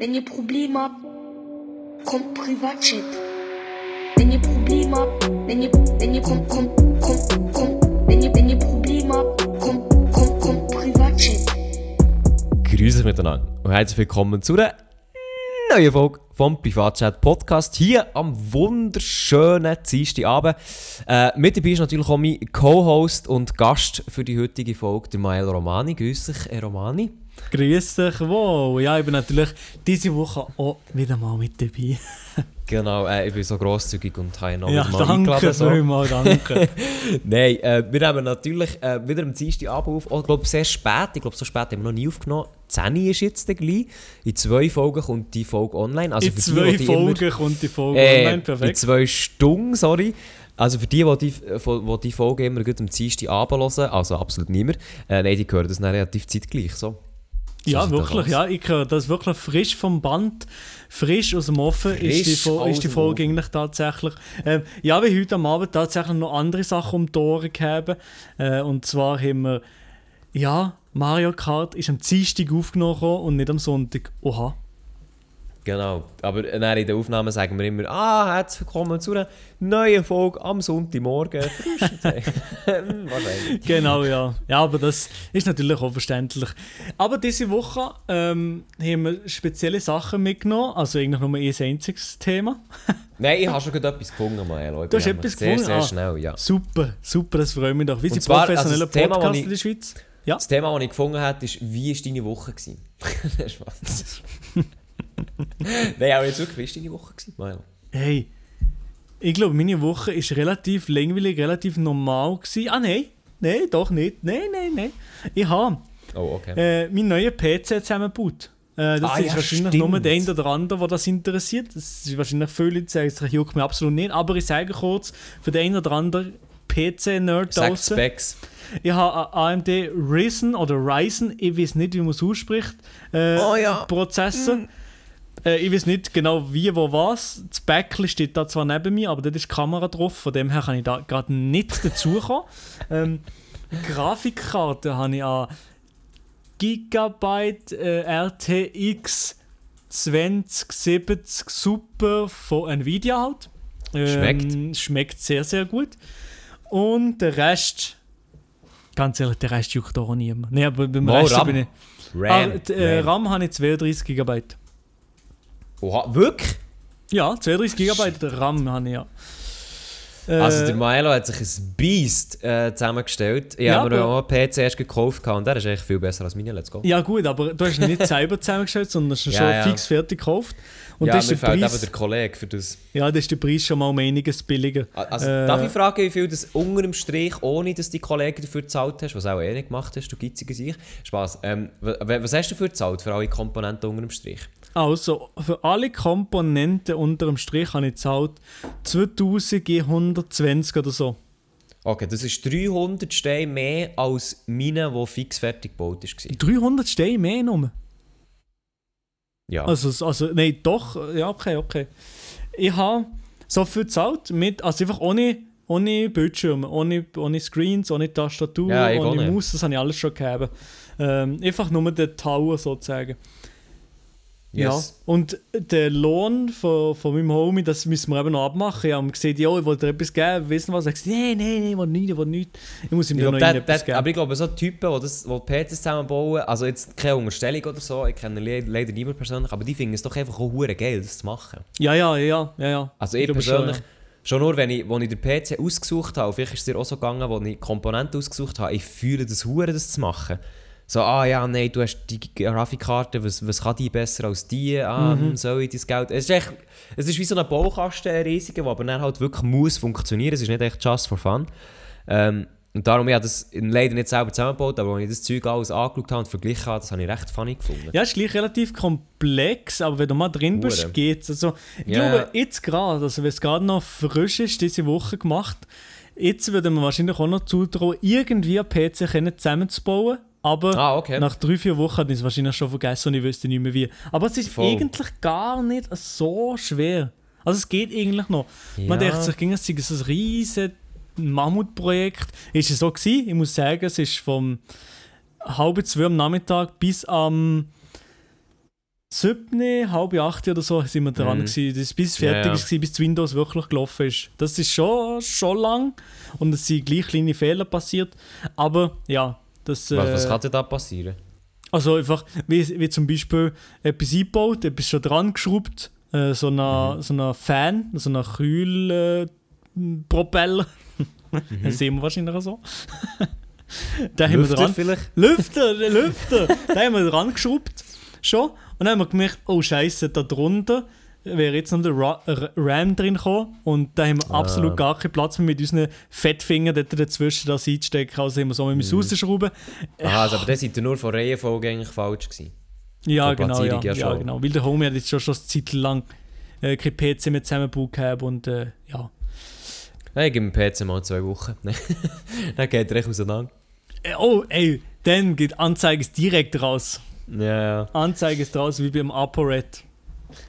Wenn ihr Probleme habt, kommt Privatchat. Wenn ihr Probleme habt, wenn ihr, wenn ihr, kommt, kommt, kommt, kommt, wenn ihr, wenn ihr Probleme habt, kommt, kommt, kommt Privatchat. Grüße miteinander und herzlich willkommen zu einer neuen Folge vom Privatchat Podcast hier am wunderschönen Dienstagabend. Äh, mit dabei ist natürlich auch mein Co-Host und Gast für die heutige Folge, der Mael Romani. Grüß dich, Romani. Grüß dich wohl. Ja, ich bin natürlich diese Woche auch wieder mal mit dabei. Genau, äh, ich bin so grosszügig und habe auch ja, mal danke. So. vielmals, danke. Nein, äh, wir nehmen natürlich äh, wieder am Dienstagabend auf. Oh, ich glaube, sehr spät. Ich glaube, so spät haben wir noch nie aufgenommen. 10 ist jetzt gleich. In zwei Folgen kommt die Folge online. Also In die, zwei die immer- Folgen kommt die Folge Äh, online, In perfekt. zwei Stunden, sorry. Also für die, die die, die, Folge immer gut am Dienstagabend hören, also absolut niemand, äh, nein, die hören das dann relativ zeitgleich so. Ja, wirklich, ja. Ich höre das wirklich frisch vom Band, frisch aus dem Ofen ist die, Fo ist die Folge eigentlich tatsächlich. Ähm, ja, wie heute am Abend tatsächlich noch andere Sachen um die Ohren gehabt. Äh, und zwar haben wir, ja, Mario Kart ist am Dienstag aufgenommen und nicht am Sonntag. Oha. Genau. Aber dann in den Aufnahmen sagen wir immer, ah, herzlich willkommen zu einer neuen Folge am Sonntagmorgen. Wahrscheinlich. Genau, ja. Ja, aber das ist natürlich auch verständlich. Aber diese Woche ähm, haben wir spezielle Sachen mitgenommen. Also eigentlich nur ein einziges Thema. Nein, ich habe schon etwas gefunden, Maelo. Ich Du hast etwas sehr, gefunden? Sehr Ah. schnell, ja. Super, super, das freut mich doch. Wie sind also professionelle das Thema, Podcasts das ich- in der Schweiz? Ja. Das Thema, das ich gefunden habe, ist, wie war deine Woche? gewesen? Spaß. Nein, aber jetzt wirklich, wie war deine Woche? gewesen, Maelo? Hey, ich glaube, meine Woche ist relativ langweilig, relativ normal gewesen. Ah, nein. Nein, doch nicht. Nein, nein, nein. Ich habe Oh, okay. äh, meinen neuen PC zusammengebaut. Äh, das Ah, ist ja, wahrscheinlich stimmt. nur der eine oder andere, der das interessiert. Das ist wahrscheinlich viele Leute sagen, das juckt mich absolut nicht. Aber ich sage kurz, für den einen oder anderen PC-Nerd. Specs. Ich habe einen AMD Ryzen oder Ryzen, ich weiß nicht, wie man es ausspricht, äh, Oh ja. Prozessor. Äh, ich weiß nicht genau wie, wo, was. Das Backli steht da zwar neben mir, aber dort ist die Kamera drauf, von dem her kann ich da gerade nicht dazukommen. ähm, Grafikkarte habe ich an Gigabyte äh, RTX 2070 Super von Nvidia halt. Schmeckt. Schmeckt sehr, sehr gut. Und der Rest, ganz ehrlich, der Rest juckt auch niemand. Nee, aber beim Mal Rest RAM. bin ich. RAM. ah, äh, RAM. RAM habe ich 32 GB. Oha, wirklich? Ja, 32 GB RAM habe ich ja. Äh, Also der Maelo hat sich ein Beast äh, zusammengestellt. Ich Ja, habe mir auch einen PC erst gekauft und der ist echt viel besser als meine. Let's go. ja gut, aber du hast ihn nicht selber zusammengestellt, sondern hast ihn Ja, schon ja. fix fertig gekauft. Und ja, das ist mir der Preis, der Kollege für das. ja, das ist der Preis schon mal um einiges billiger. Also, Äh, darf ich fragen, wie viel das unter dem Strich, ohne dass die Kollegen dafür gezahlt hast, was auch eh nicht gemacht hast, du geiziger sich? Spaß. Ähm, wa- wa- was hast du dafür gezahlt, für alle Komponenten unter dem Strich? Also, für alle Komponenten unter dem Strich habe ich gezahlt 2120 oder so. Okay, das ist 300 Steine mehr als meine, die fix fertig gebaut war. 300 Steine mehr nur. Ja. Also, also nein, doch, ja, okay, okay. Ich habe so viel gezahlt, mit, also einfach ohne, ohne Bildschirm, ohne, ohne Screens, ohne Tastatur, Ja, ohne. Maus, das habe ich alles schon gehabt. Ähm, einfach nur den Tower sozusagen. Yes. Ja, und der Lohn von, von meinem Homie, das müssen wir eben noch abmachen. Ich habe gesagt, ja, ich wollte dir etwas geben, wissen was? Er hat gesagt, nein, nein, nein, ich will nichts, ich will nichts. Ich muss ihm Ich dann glaub, noch der, irgendetwas der, geben. aber ich glaube, so Typen, die, das, die PCs zusammenbauen, also jetzt keine Unterstellung oder so, ich kenne le leider niemand persönlich, aber die finden es doch einfach auch hure geil, das zu machen. ja, ja, ja, ja, ja. Also ich glaube persönlich, schon, schon, nur wenn ich, wo ich den PC ausgesucht habe, vielleicht ist es dir auch so gegangen, wo ich Komponenten ausgesucht habe, ich fühle das hure, das zu machen. So, ah ja, nein, du hast die Grafikkarte, was, was kann die besser als die? Ah, Mhm. hm, soll ich das Geld? Es ist, echt, es ist wie so ein Baukasten, ein riesiger, der aber dann halt wirklich muss funktionieren. Es ist nicht echt just for fun. Ähm, und darum, ich habe das leider nicht selber zusammengebaut, aber als ich das Zeug alles angeschaut habe und verglichen habe, das habe ich recht funny gefunden. Ja, ist gleich relativ komplex, aber wenn du mal drin bist, Hure. geht's. Also, ich Ja. glaube, jetzt gerade, also wenn es gerade noch frisch ist, diese Woche gemacht, jetzt würde man wahrscheinlich auch noch zutrauen, irgendwie einen PC zusammenzubauen. Aber Ah, okay. nach drei, vier Wochen hat ich es wahrscheinlich schon vergessen und ich wüsste nicht mehr wie. Aber es ist Voll. eigentlich gar nicht so schwer. Also es geht eigentlich noch. Man Ja. denkt sich, ging es so ein riesiges Mammutprojekt. Ist es so gewesen? Ich muss sagen, es ist vom halb zwei am Nachmittag bis am siebne, halb acht oder so sind wir dran Mhm. gewesen, das bis Ja, fertig ja. ist, bis Windows wirklich gelaufen ist. Das ist schon, schon lang und es sind gleich kleine Fehler passiert, aber ja, das... Was, was äh, kann denn da passieren? Also einfach, wie, wie zum Beispiel etwas eingebaut, etwas schon dran geschraubt, äh, so ein so eine Fan, so ein Kühlpropeller. Äh, Propeller. Das sehen wir wahrscheinlich so. da haben wir dran. vielleicht? Lüfter, Lüfter! da haben wir dran geschraubt. Schon. Und dann haben wir gemerkt, oh Scheiße, da drunter wäre jetzt noch der Ra RAM drin gekommen. Und da haben wir Ah. absolut gar keinen Platz mehr mit unseren Fettfingern dort dazwischen das einzustecken. Also haben wir so mit Mhm. dem rausschrauben. Aha, also, aber dann seid ihr nur von Reihenfolge eigentlich falsch gewesen. Ja, genau, ja, ja ja, genau. Weil der Homie hat jetzt schon, schon eine Zeit lang äh, kein PC mehr zusammengebaut gehabt und äh, ja. Nein, ich gebe dem PC mal zwei Wochen. Dann geht er echt auseinander. Äh, Oh, ey, dann geht Anzeige direkt raus. Ja, ja. Anzeige ist raus wie beim ApoRed.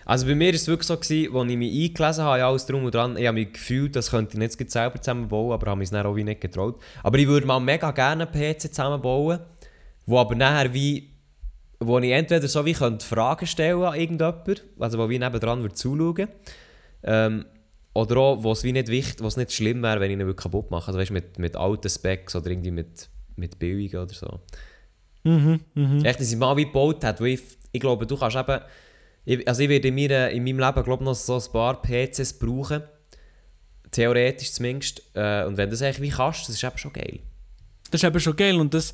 Also bei mir war es wirklich so, gewesen, als ich mich eingelesen habe, alles drum und dran, ich habe mich gefühlt, das könnte ich nicht selber zusammenbauen, aber habe mich dann auch wie nicht getraut. Aber ich würde mal mega gerne einen PC zusammenbauen, wo aber nachher wie, wo ich entweder so wie könnte Fragen stellen an irgendjemanden, also wo wie nebendran würde zuschauen, ähm, oder auch, wo es wie nicht wichtig, wo es nicht schlimm wäre, wenn ich ihn wirklich kaputt mache, also weißt, mit, mit alten Specs oder irgendwie mit, mit billigen oder so. Mhm, mhm. Echt, dass ich mal wie gebaut hat, weil ich, ich glaube, du kannst eben, ich, also ich werde in, mir, in meinem Leben glaube noch so ein paar PCs brauchen, theoretisch zumindest, äh, und wenn du das eigentlich wie kannst, das ist eben schon geil. Das ist eben schon geil und das,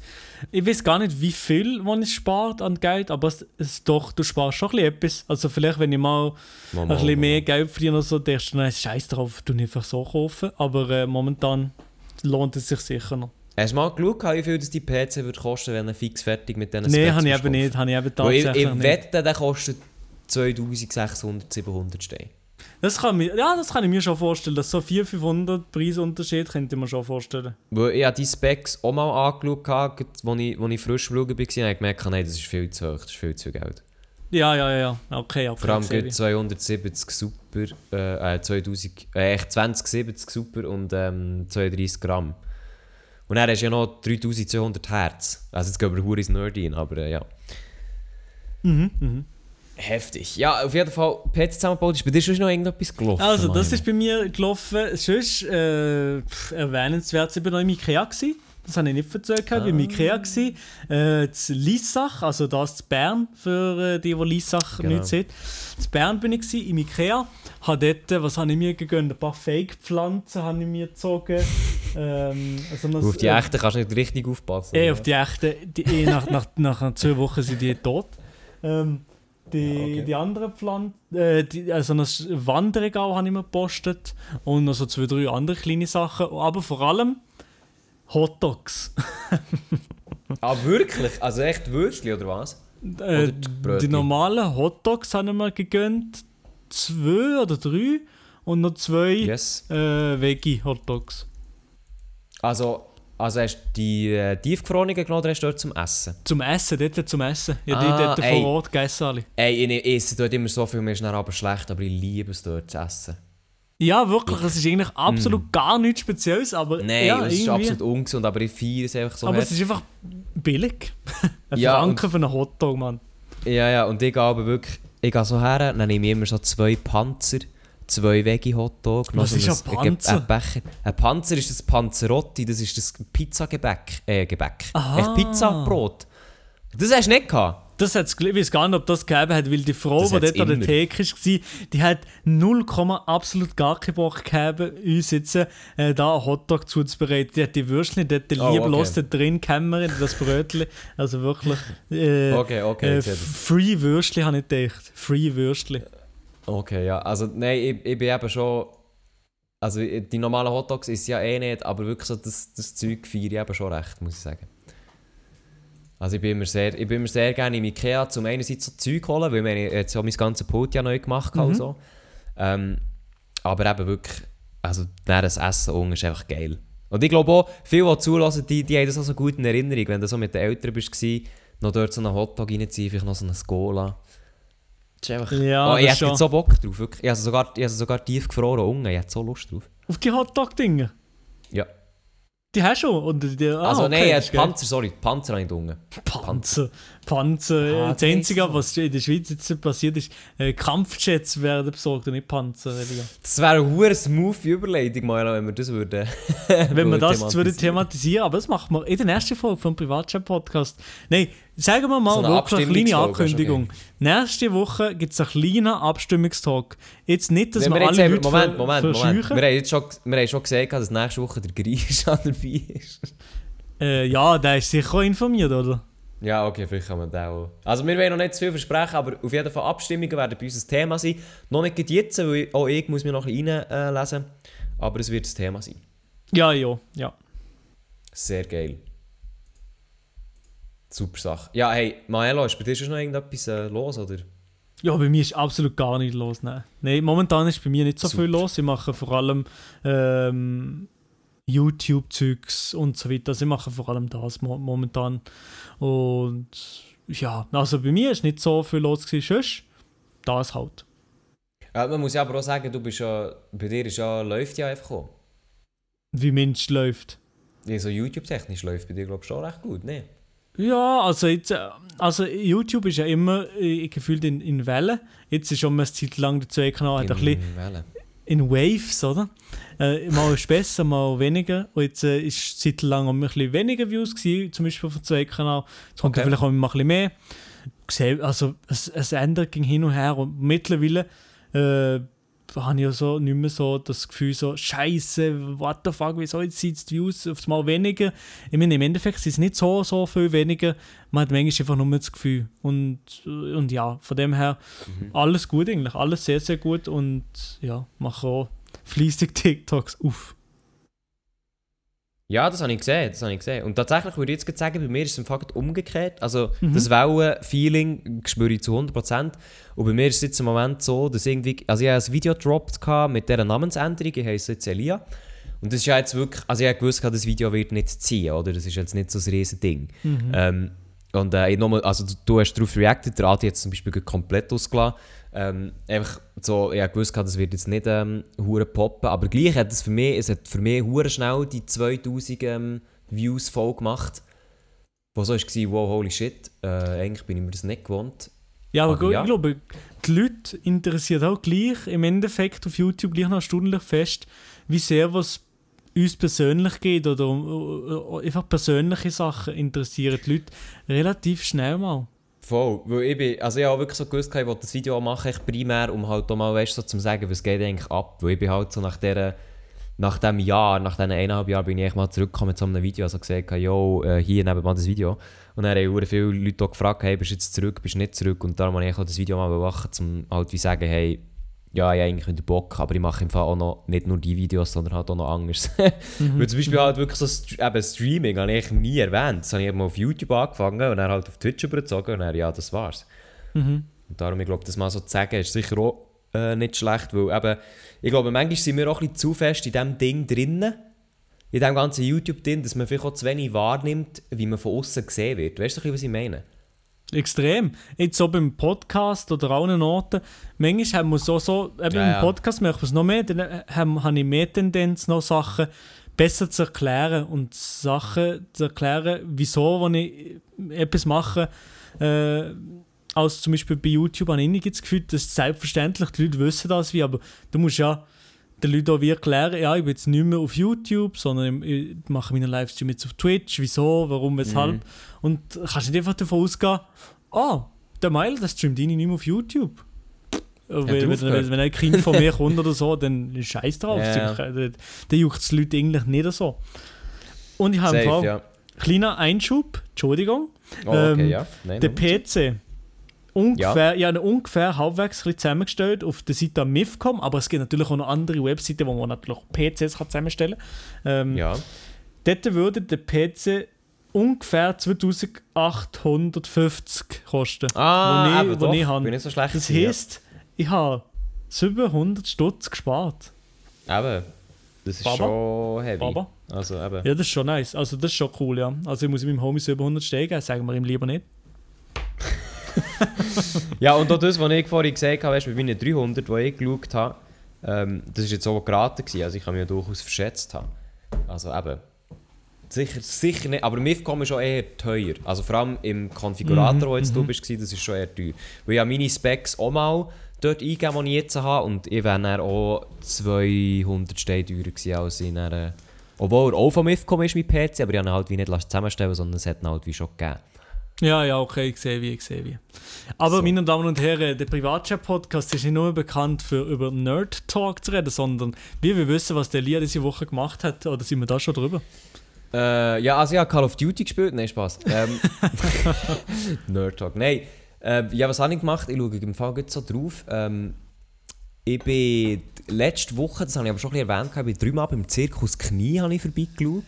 ich weiß gar nicht, wie viel man es spart an Geld, aber es, es doch, du sparst schon ein bisschen etwas. Also vielleicht, wenn ich mal Mal, ein bisschen mal. mehr Geld verdiene oder so, denkst du, nein, scheiß drauf, du einfach so kaufen. Aber äh, momentan lohnt es sich sicher noch. Hast du mal geschaut, wie viel das die PC würde kosten, wenn er fix fertig mit diesen Nein, habe ich eben nicht, habe ich eben Weil ich, tatsächlich ich nicht. wette, der kostet 2600, 700 Steine. Das kann, mir, ja, das kann ich mir schon vorstellen, dass so 400, 500 Preisunterschied könnte ich mir schon vorstellen. Weil ich habe die Specs auch mal angeschaut, als ich, als ich frisch Schauen war, und habe gemerkt, nein, das ist viel zu hoch, das ist viel zu Geld. Ja, ja, ja, okay, okay. Vor allem gut ich. 270 super, äh, äh, 2000, äh, echt 2070 super und ähm, 32 Gramm. Und dann hast ja noch 3200 Hertz. Also jetzt gehen wir hure ins Nerd rein, aber äh, ja. Mhm, mhm. Heftig. Ja, auf jeden Fall, PC zusammengebaut, ist bei dir schon noch irgendetwas gelaufen? Also, das Manuel? ist bei mir gelaufen. Sonst äh, pff, erwähnenswert, ich war noch im Ikea. Gewesen. Das habe ich nicht erzählt. Ich war im Ikea. Gewesen. Äh, das Liessach, also das in Bern, für äh, die, die Liessach Genau. nicht sehen. In Bern bin ich gewesen, im Ikea. Habe dort, äh, was habe ich mir gegönnt? Ein paar Fake-Pflanzen habe ich mir gezogen. ähm, also das, Auf die äh, echten kannst du nicht richtig aufpassen. Eh, oder? auf die echten, die, eh, nach, nach, nach zwei Wochen sind die tot. Ähm, die, Ja, okay. die anderen Pflanzen, äh, die, also ein Wandregal habe ich mir gepostet und noch so zwei, drei andere kleine Sachen, aber vor allem Hotdogs. Ah, wirklich? Also echt Würstchen oder was? Äh, die Brötchen? die normalen Hotdogs habe ich mir gegönnt, zwei oder drei und noch zwei Yes. äh, Veggie-Hotdogs. Also, also hast du die äh, tiefgefrorenen genommen oder hast du dort zum Essen? Zum Essen, dort zum Essen. Ja, die Ah, dort ey. vor Ort gegessen alle. Ey, ich, ich esse dort immer so viel, mir ist dann aber schlecht, aber ich liebe es dort zu essen. Ja, wirklich, es ist eigentlich absolut gar nichts Spezielles, aber Mm. Nein, ja, es ist irgendwie. absolut ungesund, aber ich feiere es einfach so aber hart. es ist einfach billig. Ein Ja, Franken für einen Hotdog, Mann. Ja, ja, und ich gehe aber wirklich, ich gehe so her, dann nehme ich immer so zwei Panzer, zwei Veggie-Hotdog, Was so ist ein Panzer? Ein Becher. Ein Panzer ist das Panzerotti, das ist das Pizzagebäck, äh, Gebäck. Aha. Echt Pizzabrot. Das hast du nicht gehabt? Das hat's, ich weiß gar nicht, ob das gegeben hat, weil die Frau, Das die dort an der. Theke war, die hat 0, absolut gar keinen Bock gehabt, uns jetzt äh, da einen Hotdog zuzubereiten. Die hat die Würstchen dort Oh, lieblos okay. drin gekämmert, in das Brötchen. Also wirklich äh, Okay, okay, äh. Free Würstchen habe ich gedacht. Free Würstchen. Okay, ja. Also, nein, ich, ich bin eben schon. Also, die normalen Hotdogs ist ja eh nicht, aber wirklich so das, das Zeug feiere ich eben schon recht, muss ich sagen. Also, ich bin immer sehr, ich bin immer sehr gerne im Ikea, zum einerseits so Zeug holen, weil ich jetzt ja mein ganzes Pult ja neu gemacht habe und Mhm. so. Ähm, aber eben wirklich, also, das Essen unten ist einfach geil. Und ich glaube auch, viele, die zulassen, die, die haben das auch so gut in Erinnerung, wenn du so mit den Eltern warst, noch dort so einen Hotdog reinziehen, vielleicht noch so eine Skola. Das ist einfach... Ja, oh, ich das hätte jetzt so Bock drauf, wirklich. Ich habe sogar, ich habe sie sogar tief gefroren unten, ich hätte so Lust drauf. Auf die Hotdog-Dinger. Ja. die hast du schon. Und die, ah, also okay, nein, das äh. Panzer, sorry, Panzer habe ich unten. Panzer. Panzer. Ah, das Einzige, was in der Schweiz jetzt passiert ist, äh, Kampfjets werden besorgt und nicht Panzer. Das wäre eine hure smooth Überleitung, wenn wir das würden. Wenn wir das thematisieren. würden thematisieren, aber das machen wir in der nächsten Folge vom Privatchat-Podcast. Nein, sagen wir mal So wirklich eine kleine Ankündigung. Nächste Woche gibt es einen kleinen Abstimmungstalk. Jetzt nicht, dass wir wir alle Leute Moment, Moment, Moment. Wir haben, jetzt schon, wir haben schon gesagt, dass nächste Woche der Grisha dabei ist. Äh, ja, der ist sicher informiert, oder? Ja, okay, vielleicht kann man den auch. Also wir wollen noch nicht zu viel versprechen, aber auf jeden Fall Abstimmungen werden bei uns ein Thema sein. Noch nicht jetzt, weil auch ich muss mir noch ein bisschen reinlesen. Aber es wird ein Thema sein. Ja, ja, ja. Sehr geil. Super Sache. Ja, hey, Maelo, ist bei dir schon noch irgendetwas äh, los, oder? Ja, bei mir ist absolut gar nichts los. Nein. Nein, momentan ist bei mir nicht so Super. viel los. Ich mache vor allem ähm, YouTube-Zeugs und so weiter. Also ich mache vor allem das mo momentan. Und ja, also bei mir ist nicht so viel los gewesen. Sonst das halt. Ja, man muss ja aber auch sagen, du bist ja, bei dir ist ja, läuft ja einfach auch. Wie Mensch läuft. Ja, so YouTube-technisch läuft bei dir, glaube ich, schon recht gut, ne? Ja, also jetzt, äh, also YouTube ist ja immer äh, gefühlt in, in Wellen. Jetzt ist schon mal eine Zeit lang der Zwei-Kanal hat ein bisschen In Wellen. in Waves, oder? Äh, mal ist besser, mal weniger. Und jetzt äh, ist Zeit lang ein bisschen weniger Views gewesen, zum Beispiel vom Zwei-Kanal. Jetzt kommt Okay. vielleicht auch mal ein bisschen mehr. Also es, es ändert ging hin und her und mittlerweile äh, habe ich ja so nicht mehr so das Gefühl so «Scheiße, what the fuck, wieso jetzt sind die Views auf mal weniger?» Ich meine, im Endeffekt sind es nicht so, so viel weniger. Man hat manchmal einfach nur das Gefühl. Und, äh, und ja, von dem her alles gut eigentlich, alles sehr, sehr gut und ja, mache auch fließig TikToks auf. Ja, das habe ich gesehen, das habe ich gesehen. Und tatsächlich würde ich jetzt sagen, bei mir ist es im Fakt umgekehrt. Also Mhm. das Wellen-Feeling spüre ich zu 100%. Und bei mir ist es jetzt im Moment so, dass irgendwie... Also ich habe ein Video gedroppt mit dieser Namensänderung, ich heiße jetzt Elia. Und das ist ja jetzt wirklich... Also ich habe gewusst, das Video wird nicht ziehen, oder? Das ist jetzt nicht so ein riesen Ding. Ähm, und äh, ich nochmal, also du, du hast darauf reacted, der Adi hat es zum Beispiel komplett ausgelassen. Ähm, einfach so, ich gewusst, das wird jetzt nicht ähm, poppen, aber gleich hat es für mich, es hat für mich hure schnell die 2000 ähm, Views voll gemacht. Wo so war, wow, holy shit, äh, eigentlich bin ich mir das nicht gewohnt. Ja, aber, Aber ja. ich glaube, die Leute interessiert auch gleich im Endeffekt auf YouTube gleich noch stündlich fest, wie sehr was uns persönlich geht oder um, äh, einfach persönliche Sachen interessieren die Leute relativ schnell mal. Voll, weil ich bin, also ich habe wirklich so gewusst, ich wollte das Video machen, echt primär, um halt auch mal, weißt, so zu sagen, was geht eigentlich ab, weil ich bin halt so nach der nach dem Jahr, nach diesen eineinhalb Jahren bin ich echt mal zurückgekommen so einem Video, also gesagt, yo, äh, hier nebenan das Video. Und dann haben viele Leute auch gefragt, hey, bist du jetzt zurück, bist du nicht zurück? Und darum habe ich auch das Video mal machen, um halt wie sagen, hey, ja, ich habe eigentlich wieder Bock, aber ich mache im Fall auch noch nicht nur die Videos, sondern halt auch noch anderes. Weil zum Beispiel halt wirklich so eben Streaming habe ich nie erwähnt. Das habe ich eben auf YouTube angefangen und dann halt auf Twitch übergezogen und dann, ja, das war's. Mhm. Und darum, ich glaube, das mal so zu sagen, ist sicher auch äh, nicht schlecht, weil eben, ich glaube, manchmal sind wir auch ein bisschen zu fest in diesem Ding drinnen, in diesem ganzen YouTube-Ding, dass man vielleicht auch zu wenig wahrnimmt, wie man von außen gesehen wird. Weißt du, was ich meine? Extrem. Jetzt so beim Podcast oder auch an Orten. Manchmal haben wir so, so eben Ja, im Podcast merkt man es noch mehr, dann äh, haben- habe ich mehr Tendenz, noch Sachen besser zu erklären und Sachen zu erklären, wieso, wenn ich etwas mache, äh, als zum Beispiel bei YouTube habe ich nicht das Gefühl, dass selbstverständlich die Leute wissen das wie, aber du musst ja den Leuten auch wie erklären, ja, ich bin jetzt nicht mehr auf YouTube, sondern ich mache meinen Livestream jetzt auf Twitch, wieso, warum, weshalb. Und kannst nicht einfach davon ausgehen, ah, der Mail, der streamt ihn nicht mehr auf YouTube. Wenn, wenn, wenn, wenn ein Kind von mir kommt oder so, dann scheiß drauf. Ja, ja. Dann, dann juckt es die Leute eigentlich nicht so. Und ich habe Fall, ja. kleiner Einschub, Entschuldigung. Oh, okay, Ähm, ja. Nein, Der. PC. Ungefähr, ja. ungefähr halbwegs ein bisschen zusammengestellt auf der Seite MIFCOM, aber es gibt natürlich auch noch andere Webseiten, wo man natürlich PCs kann zusammenstellen kann. Ähm, Ja. Dort würde der PC ungefähr 2850 kosten. Ah, wo ich, wo doch. ich habe. Bin nicht so schlecht Das heisst, ich habe 700 Stutz gespart. Eben. Das ist Baba. schon heavy. Baba. Also eben. Ja, das ist schon nice. Also das ist schon cool, ja. Also ich muss meinem Homie 700 steigen, sagen wir ihm lieber nicht. Ja, und auch das, was ich vorhin gesagt habe, weißt, bei meinen 300, die ich geschaut habe, ähm, das war jetzt auch geraten, gewesen, also ich kann mich ja durchaus verschätzt haben. Also eben. Sicher, sicher nicht. Aber Mifcom ist schon eher teuer. Also vor allem im Konfigurator, Mhm, wo jetzt du bist, das ist schon eher teuer. Weil ich habe meine Specs auch mal dort eingegeben, die ich jetzt habe. Und ich wäre dann auch 200 Steine teurer gewesen, als dann, äh, Obwohl er auch von Mifcom ist, mein PC, aber ich habe ihn halt wie nicht zusammenstellen sondern es hat ihn halt wie schon gegeben. Ja, ja, okay, ich sehe wie, ich sehe wie. Aber So. meine Damen und Herren, der Privatchat-Podcast ist nicht nur bekannt für über Nerd Talk zu reden, sondern wir will wissen, was der Lia diese Woche gemacht hat. Oder sind wir da schon drüber? Äh, ja, also ich habe Call of Duty gespielt. Nein, Spaß. Ähm, Nerd Talk. Nein. Äh, ja, was habe ich gemacht? Ich schaue im Fall so drauf. Ähm, ich bin letzte Woche, das habe ich aber schon ein bisschen erwähnt, ich bin dreimal beim Zirkus Knie habe ich vorbeigeschaut.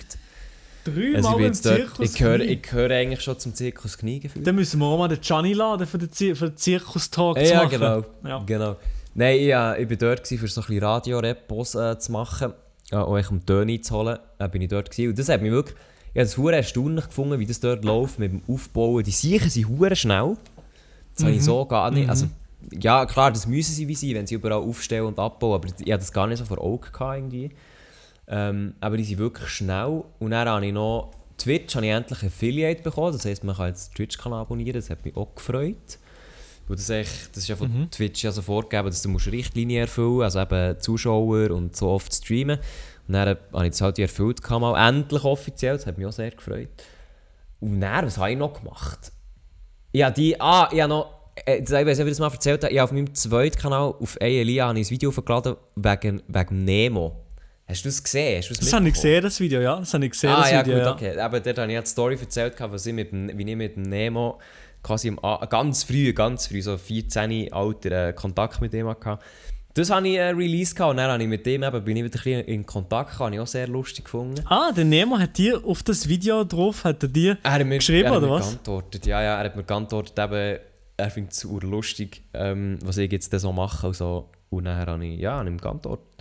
Dreimal Also im Zirkus. ich, gehöre, Knie. ich gehöre eigentlich schon zum Zirkus Knie gefühlt. Dann müssen wir auch mal den Gianni laden, für den, Zir für den Zirkus-Talk Ja, zu machen. genau. Ja. genau. Nein, ich, äh, ich bin dort, gewesen, für so ein bisschen Radio-Repos äh, zu machen. Auch echt um Töne zu holen, äh, bin ich dort gewesen. Und das hat mich wirklich, ich habe es hure erstaunlich gefunden, wie das dort läuft mit dem Aufbauen. Die Siechen sind hure schnell. Das habe ich so gar nicht, also ja klar, das müssen sie wie sein, wenn sie überall aufstellen und abbauen, aber ich hatte das gar nicht so vor Augen gehabt irgendwie. Ähm, aber die sind wirklich schnell. Und dann habe ich noch Twitch, habe ich endlich Affiliate bekommen, das heisst, man kann jetzt Twitch-Kanal abonnieren, das hat mich auch gefreut. Weil das, echt, das ist ja von Twitch ja so vorgegeben, dass du musst Richtlinien erfüllen musst, also eben Zuschauer und so oft streamen. Und dann habe ich das halt erfüllt, gehabt, mal endlich offiziell, das hat mich auch sehr gefreut. Und dann, was habe ich noch gemacht? Ja, die, ah, ich habe noch, äh, das- ich weiß nicht, ob ich das mal erzählt habe, ich habe auf meinem zweiten Kanal, auf habe ich ein Video hochgeladen wegen, wegen Nemo. Hast du das gesehen? Hast du Das habe ich gesehen, das Video, ja. Das habe ich gesehen, ah, das ja, Video, gut, ja. okay. Aber dort habe ich ja die Story erzählt, was ich mit dem, wie ich mit dem Nemo quasi im, ganz früh, ganz früh, so 14 Alter, äh, Kontakt mit ihm hatte. Das habe ich äh, released und dann habe ich mit dem eben, bin ich wieder ein bisschen in Kontakt gekommen, habe ich auch sehr lustig gefunden. Ah, der Nemo hat dir auf das Video drauf, hat er dir... Er hat mir, Geschrieben, er hat oder mir was? geantwortet. Ja, ja, er hat mir geantwortet, eben, er findet es lustig, ähm, was ich jetzt so mache. Also, und dann habe ich, ja, habe ich ihm geantwortet.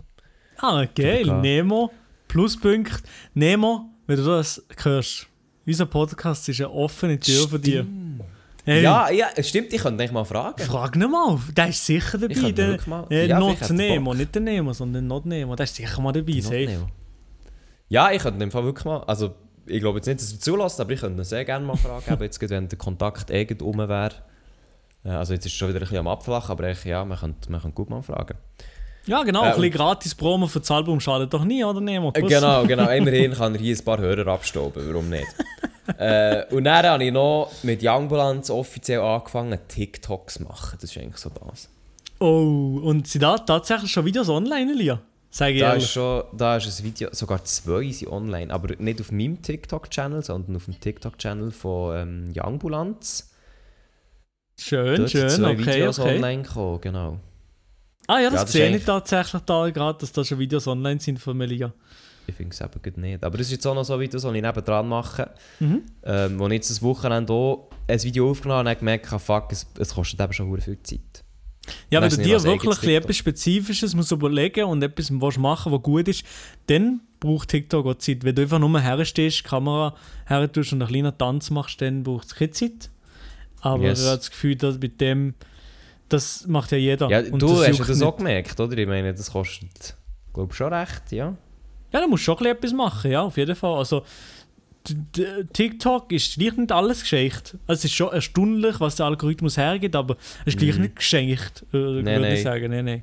Ah, geil. Nemo, Pluspunkt. Nemo, wenn du das hörst, unser Podcast ist eine offene Tür für dich. Hey, Ja, ja, stimmt, ich könnte dich mal fragen. Frag ihn mal, der ist sicher dabei. Ich Der, mal- äh, Ja, Not Nemo, nicht der Nemo, sondern Not Nemo. Der ist sicher mal dabei, Not safe. Nemo. Ja, ich könnte Fall wirklich mal, also ich glaube jetzt nicht, dass er zulässt, aber ich könnte ihn sehr gerne mal fragen, eben jetzt, wenn der Kontakt irgend um wäre. Äh, Also jetzt ist es schon wieder ein bisschen am Abflachen, aber echt, ja, man könnte, man könnte gut mal fragen. Ja, genau, Äh, ein bisschen gratis Promo für das Album schadet doch nie, oder Nemo? Äh. Genau, genau. Immerhin kann er hier ein paar Hörer abstauben, warum nicht? äh, und dann habe ich noch mit Youngbalance offiziell angefangen, TikToks zu machen. Das ist eigentlich so das. Oh, und sind da tatsächlich schon Videos online, Elia? Sag ich Da ist schon da ist ein Video, sogar zwei sind online, aber nicht auf meinem TikTok-Channel, sondern auf dem TikTok-Channel von ähm, Youngbalance. Schön, Dort sind schön, zwei okay, Videos okay. online gekommen, genau. Ah ja, Ja, das das ist sehe ich tatsächlich da gerade, dass da schon Videos online sind von Elia. Ich finde es eben gut nicht. Aber das ist jetzt auch noch so Videos, die ich nebendran mache. Mhm. Ähm, wo ich jetzt das Wochenende auch ein Video aufgenommen habe und gemerkt habe, fuck, es, es kostet eben schon viel Zeit. Ja, wenn du dir was wirklich ein etwas Spezifisches musst überlegen und etwas willst machen was gut ist, dann braucht TikTok auch Zeit. Wenn du einfach nur herstehst, Kamera her tust und einen kleinen Tanz machst, dann braucht es keine Zeit. Aber Yes. ich habe das Gefühl, dass mit dem, das macht ja jeder. Ja, Und du hast ja das auch gemerkt, oder? Ich meine, das kostet, glaube schon recht, ja. Ja, da musst schon ein bisschen etwas machen, ja, auf jeden Fall. Also, TikTok ist gleich nicht alles geschenkt. Also, es ist schon erstaunlich, was der Algorithmus hergibt, aber es ist gleich Mhm. nicht geschenkt, äh, würde Nein, ich sagen. Nein, nein.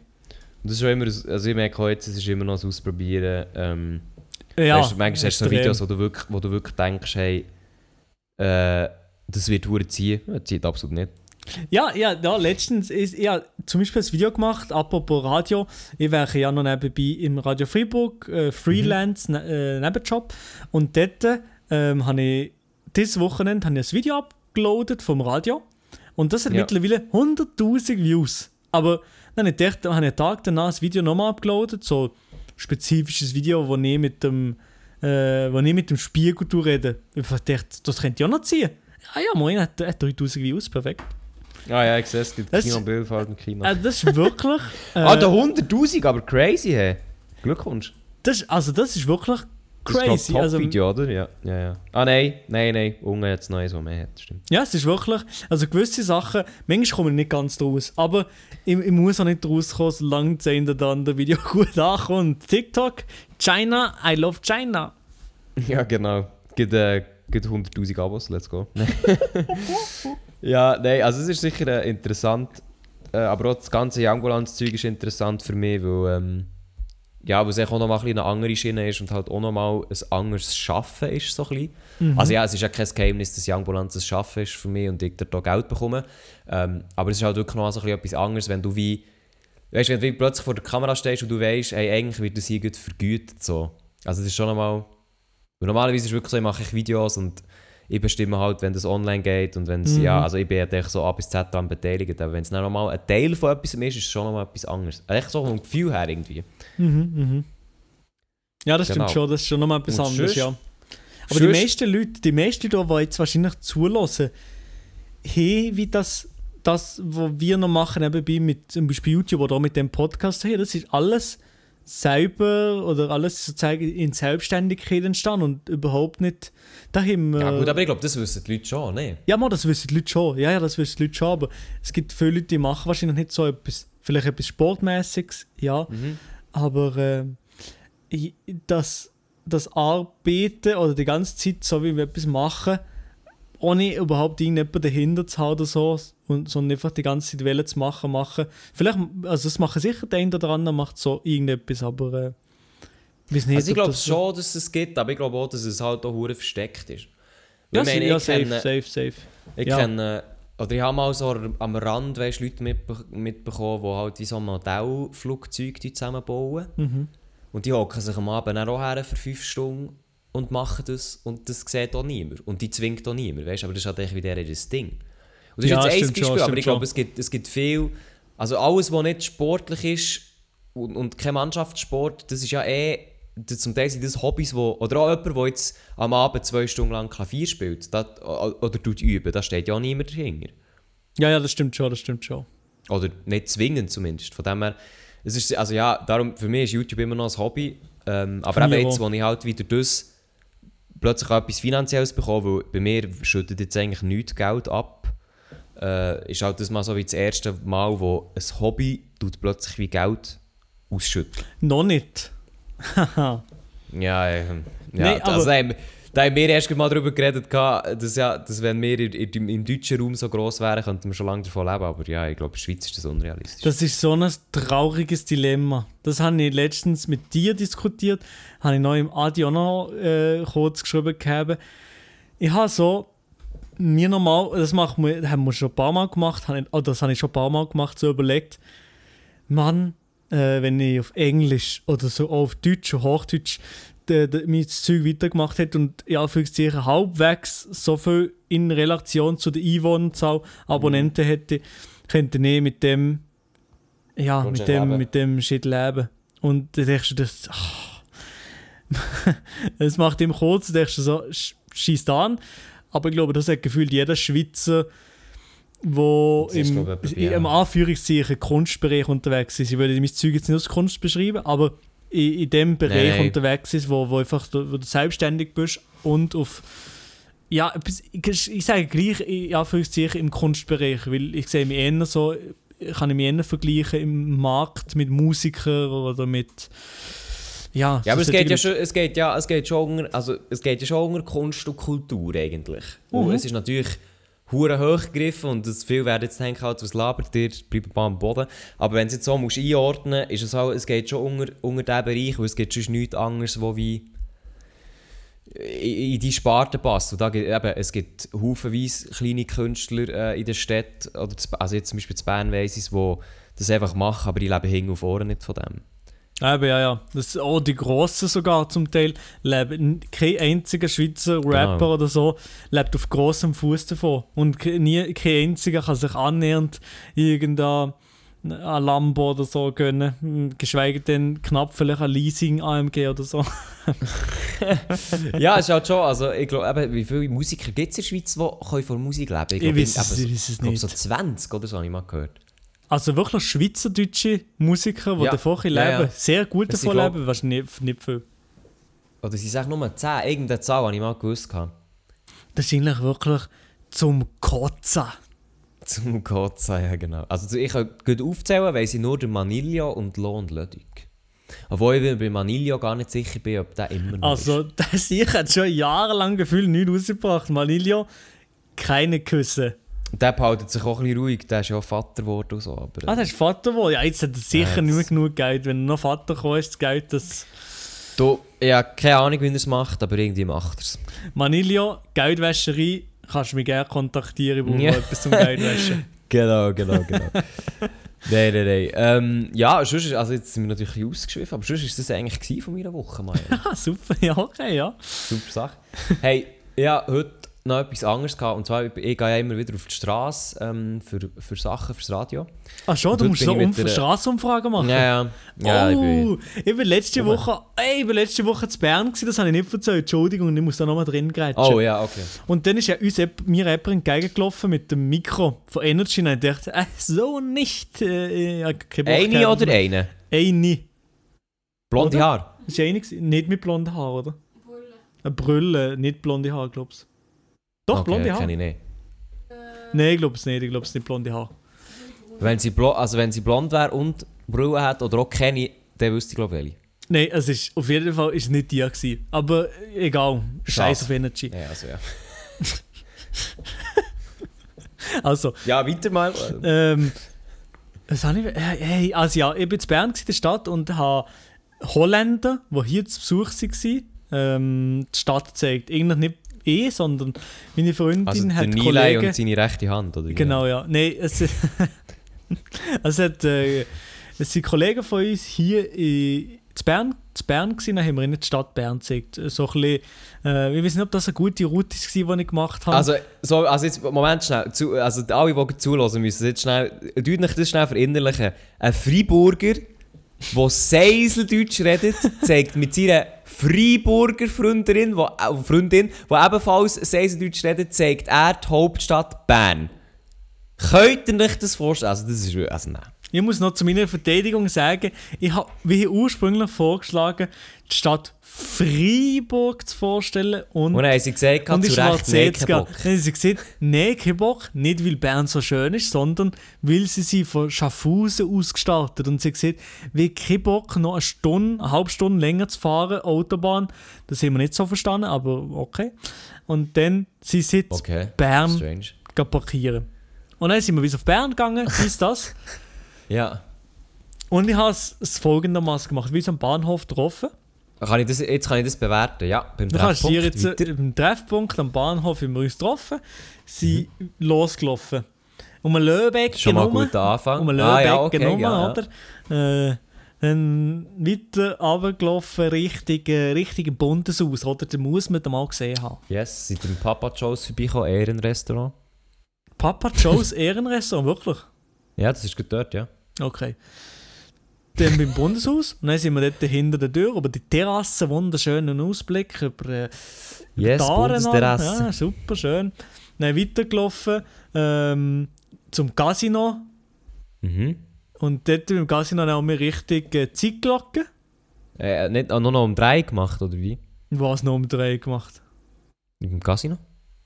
Und das ist immer, also ich merke heute, es ist immer noch ein Ausprobieren. Ähm, Ja, weißt, manchmal hast du so. Videos, wo du wirklich, wo du wirklich denkst, hey, äh, das wird ziehen. Ja, zieht absolut nicht. Ja, ja, ja, letztens ist ich habe zum Beispiel ein Video gemacht, apropos Radio. Ich werke ja noch nebenbei im Radio Freiburg, äh, Freelance, ne, äh, Nebenjob. Und dort ähm, habe ich dieses Wochenende habe ich ein Video abgeloadet vom Radio. Und das hat Ja. mittlerweile 100.000 Views. Aber dann habe ich, einen Tag danach das Video nochmal abgeloadet, so ein spezifisches Video, wo ich mit dem, äh, wo ich mit dem Spiegel rede. Ich dachte, das könnte ich auch noch ziehen. Ja, ja, moin, hat, hat 3000 Views, perfekt. Ah ja, ich sehe es, gibt Das- Kino Bildfahrt im Kino. Äh, das ist wirklich. Äh, ah, da 100'000, aber crazy, hey. Glückwunsch. das, also, das ist wirklich Das ist crazy. glaub, also, Top-Video, oder? Ja, ja, ja. Ah nein, nein, nein. Unge hat es noch eins, was mehr hat, stimmt. ja, es ist wirklich. Also, gewisse Sachen, manchmal kommen nicht ganz draus. Aber ich, ich muss auch nicht rauskommen, solange das eine oder andere Video gut ankommt. TikTok, China, I love China. Ja, genau. Gibt, äh, gibt 100'000 Abos, let's go. ja, nein, also es ist sicher äh, interessant. Äh, aber auch das ganze Youngbalance-Zeug ist interessant für mich, weil... Ähm, ja, weil es auch noch mal ein bisschen eine andere Schiene ist und halt auch noch mal ein anderes Schaffen ist, so ein bisschen. Mhm. Also ja, es ist ja kein Geheimnis, dass Youngbalance ein Schaffen ist für mich und ich da Geld bekomme. Ähm, aber es ist halt wirklich noch so ein bisschen etwas anderes, wenn du wie... Weißt du, wenn du plötzlich vor der Kamera stehst und du weißt, hey, eigentlich wird das hier gut vergütet, so. Also das ist schon nochmal... Weil normalerweise ist es wirklich so, ich mache ich Videos und ich bestimme halt, wenn das online geht und wenn es, Mhm. ja, also ich bin ja eigentlich so A bis Z daran beteiligt, aber wenn es dann nochmal ein Teil von etwas ist, ist es schon nochmal etwas anderes. Echt so vom Gefühl her irgendwie. Mhm, mhm. Ja, das Genau. stimmt schon, das ist schon nochmal etwas Und anderes, sonst- ja. Aber die meisten Leute, die meisten Leute, die jetzt wahrscheinlich zulassen, hey, wie das, das, was wir noch machen, nebenbei mit zum Beispiel YouTube oder auch mit dem Podcast, hey, das ist alles selber oder alles sozusagen in Selbstständigkeit entstanden und überhaupt nicht daheim. Ja gut, aber ich glaube, das wissen die Leute schon, ne? Ja, man, das wissen die Leute schon. Ja, ja, das wissen die Leute schon. Aber es gibt viele Leute, die machen wahrscheinlich nicht so etwas, vielleicht etwas Sportmäßiges, ja. Mhm. Aber äh, das, das Arbeiten oder die ganze Zeit so wie wir etwas machen, ohne überhaupt irgendjemanden dahinter zu haben oder so, und, sondern einfach die ganze Zeit Welle zu machen, machen. Vielleicht, also das machen sicher der eine oder andere, macht so irgendetwas, aber äh, nicht, Also ich glaube das- schon, dass es gibt, aber ich glaube auch, dass es halt auch hure versteckt ist. Ja, ich meine, ja, ich safe, kenne, safe, safe. ich ja. kenne, oder ich habe mal so am Rand weißt, Leute mitbe mitbekommen, die halt wie so Modellflugzeuge zusammenbauen. Mhm. Und die hocken sich am Abend auch her für fünf Stunden und machen das und das sieht auch niemand. Und die zwingt auch niemand, weißt? aber das ist halt echt wieder das Ding. Und das Ja, ist jetzt ein stimmt schon, Beispiel, aber ich glaube, es gibt, es gibt viel, also alles, was nicht sportlich ist und, und kein Mannschaftssport, das ist ja eh, zum Teil sind das Hobbys, wo, oder auch jemand, der jetzt am Abend zwei Stunden lang Klavier spielt das, oder tut üben, da steht ja auch niemand dahinter. ja, ja, das stimmt schon, das stimmt schon. Oder nicht zwingend zumindest. Von dem her, es ist, also ja, darum, für mich ist YouTube immer noch ein Hobby. Ähm, aber eben jetzt, wo ich halt wieder das plötzlich auch etwas Finanzielles bekomme, weil bei mir schüttet jetzt eigentlich nichts Geld ab, äh, ist halt das mal so wie das erste Mal, wo ein Hobby tut plötzlich wie Geld ausschüttet. Noch nicht. Ja, ähm, ja Nee, also aber- da haben, wir erst mal darüber geredet, dass, ja, dass wenn wir in, in, im deutschen Raum so gross wären, könnten wir schon lange davon leben. Aber ja, ich glaube, in der Schweiz ist das unrealistisch. Das ist so ein trauriges Dilemma. Das habe ich letztens mit dir diskutiert, habe ich noch im Adi auch noch äh, kurz geschrieben gehabt. Ich habe so mir nochmal, das haben wir schon ein paar Mal gemacht, habe ich, oh, das habe ich schon ein paar Mal gemacht, so überlegt, Mann, äh, wenn ich auf Englisch oder so auf Deutsch oder Hochdeutsch de, de, mein Zeug weitergemacht hätte und in Anführungszeichen halbwegs so viel in Relation zu der Einwohnerzahl Abonnenten hätte, könnte ich mit dem ja, mit dem, leben. mit dem Shit leben. Und dann denkst du, das, es macht ihm kurz, denkst du so, sch- schießt an. Aber ich glaube, das hat gefühlt jeder Schweizer, wo Das im, glaube im Anführungszeichen Kunstbereich unterwegs ist. Ich würde mein Zeug jetzt nicht als Kunst beschreiben, aber in, in dem Bereich nein. unterwegs ist, wo, wo einfach du, wo du selbstständig bist und auf ja, ich, ich sage gleich in Anführungszeichen im Kunstbereich, weil ich sehe mich eher so, kann ich mich eher vergleichen im Markt mit Musikern oder mit ja, Ja, aber es geht ja schon, es geht ja, es geht schon unter, also es geht ja schon unter Kunst und Kultur eigentlich. Und Mhm. es ist natürlich hure hochgegriffen und das viel werden jetzt denken, halt, was labert ihr, bleibt mal am Boden. Aber wenn du es jetzt so musst einordnen, ist es auch, es geht schon unter, unter diesen Bereich, weil es gibt sonst nichts anderes, wo wie in in die Sparte passt. Und da gibt, eben, es gibt haufenweise kleine Künstler äh, in der Stadt, oder also jetzt zum Beispiel zu Bern weiss ich es, die das einfach machen, aber die leben hinten auf Ohren nicht von dem. Eben, ja, ja. Das, auch die Grossen sogar zum Teil leben. Kein einziger Schweizer Rapper Genau. oder so lebt auf grossem Fuß davon. Und nie, kein einziger kann sich annähernd irgendein ein Lambo oder so gönnen. Hm, Geschweige denn knapp vielleicht ein Leasing AMG oder so. ja, es ist halt schon, also ich glaube, wie viele Musiker gibt es in der Schweiz, die können von Musik leben Ich glaub, weiß es- eben, ich weiß es ich glaub, nicht. so 20 oder so habe ich mal gehört. Also wirklich schweizerdeutsche Musiker, die Ja. davon leben, Ja, ja. sehr gut sind, davon glaub- leben, wahrscheinlich nicht, nicht viel. Oder sie sagen nur 10, irgendeine Zahl habe ich mal gewusst. gehabt. Das ist eigentlich wirklich zum Kotzen. Zum Kotzen, ja genau. Also ich kann gut aufzählen, weil sie nur der Manilio und Lo und Lödig. Obwohl ich bei Manilio gar nicht sicher bin, ob der immer noch ist. Also, das ich hat schon jahrelang gefühlt nicht rausgebracht. Manilio, keine Küsse. Der behaltet sich auch ein bisschen ruhig, der ist ja auch Vater geworden und so. Aber, Ah, das ist Vater wohl. Ja, jetzt hat er sicher Ja, nicht genug Geld. Wenn er noch Vater kommt, ist das Geld, das... du, ich habe keine Ahnung, wie er es macht, aber irgendwie macht er es. Manilio, Geldwäscherei, kannst du mich gerne kontaktieren, ich brauche Ja. etwas zum Geldwäschen. Genau, genau, genau. nein, nein, nein. Ähm, ja, sonst ist, also jetzt sind wir natürlich ausgeschwiffen, aber sonst war das eigentlich von meiner Woche, Maja. ah, super, ja, okay, ja. Super Sache. Hey, ja, heute noch etwas anderes gehabt. Und zwar, ich ich gehe ja immer wieder auf die Straße ähm, für, für Sachen, fürs Radio. Ach schon, du musst so ich um der- Straßenumfragen machen? Ja, ja. ja ich bin, oh, ich bin letzte Wo? Woche, ey, ich bin letzte Woche zu Bern gewesen, das habe ich nicht erzählt, Entschuldigung, ich muss da nochmal drin grätschen. oh ja, okay. Und dann ist ja uns mir Rapper entgegengelaufen mit dem Mikro von Energy und ich dachte, äh, so nicht. Äh, ich Bock Eine gehabt. oder eine? Eine. Blonde Oder? Haar? Das war eine, nicht mit blonden Haaren, oder? Brille. Eine Brille, nicht blonde Haare, glaubst du? Doch, okay, blonde Haare? kenne ich nicht. Nein, ich glaube es nicht, ich glaube es nicht blonde Haare. Wenn sie, blo also wenn sie blond wäre und Brille hat oder auch keine, dann wüsste ich glaube ich welche. Nein, es ist auf jeden Fall ist es nicht die gewesen. Aber egal, scheiß auf Energy. Ja, also ja. Also, Ja, weiter mal. ähm, was habe ich, äh, hey, also ja, ich bin in Bern in der Stadt und habe Holländer, die hier zu Besuch waren, ähm, die Stadt gezeigt. Eigentlich nicht ich, sondern meine Freundin Also der hat Nilay Kollegen... und seine rechte Hand, oder? Genau, ja. Nein, es, hat... Äh, es sind Kollegen von uns hier in zu Bern, zu Bern gewesen, dann haben wir in die Stadt Bern gezeigt. So ein bisschen, äh, ich weiß nicht, ob das eine gute Route war, die ich gemacht habe. Also, so, also jetzt, Moment schnell. Zu, also alle, die zulassen müssen, jetzt schnell, tut euch das schnell verinnerlichen. Ein Freiburger, der Seiseldeutsch redet, zeigt mit seiner Freiburger Freundin, wo, äh, Freundin, die ebenfalls Seiseldeutsch redet, zeigt er die Hauptstadt Bern. Könnt ihr euch das vorstellen? Also, das ist also nein. Ich muss noch zu meiner Verteidigung sagen, ich habe, wie ursprünglich vorgeschlagen, die Stadt Freiburg zu vorstellen und, Und haben sie gesagt, und zu Recht, schwarz nein, jetzt kein gehen. Bock. Dann haben sie gesagt, nein, kein Bock, nicht weil Bern so schön ist, sondern weil sie sie von Schaffhausen ausgestartet und sie haben gesagt, wie kein Bock, noch eine Stunde, eine halbe Stunde länger zu fahren, Autobahn, das haben wir nicht so verstanden, aber okay. Und dann sie sind in Okay, Bern strange. parkieren. Und dann sind wir bis auf Bern gegangen, ist das. Ja. Und ich habe es folgendermaßen gemacht, wie so am Bahnhof getroffen. Kann ich das, jetzt kann ich das bewerten, ja. Beim Du kannst Treffpunkt jetzt äh, weiter. im Treffpunkt am Bahnhof haben wir uns getroffen, sind losgelaufen. Um ein Löbeck Mhm. Schon mal ein genommen. guter Anfang. Um ein Ah, Löbeck ja, okay, genommen, ja, oder? Äh, dann weiter runtergelaufen Richtung, äh, Richtung Bundeshaus, oder? Den muss man da mal gesehen haben. Yes, ihr im Papa Joe's vorbeigekommen, Ehrenrestaurant? Papa Joe's Ehrenrestaurant, wirklich? Ja, das ist dort, ja. Okay. Dann beim Bundeshaus und dann sind wir dort hinter der Tür über die Terrasse, wunderschönen Ausblick über äh, Yes, noch. Ja, super schön. Dann weitergelaufen ähm, zum Casino Mhm. und dort im Casino haben wir richtig äh, Zeitglocke. Äh, nicht, auch nur noch um drei gemacht, oder wie? Was noch Umdrehung gemacht? Mit dem Casino?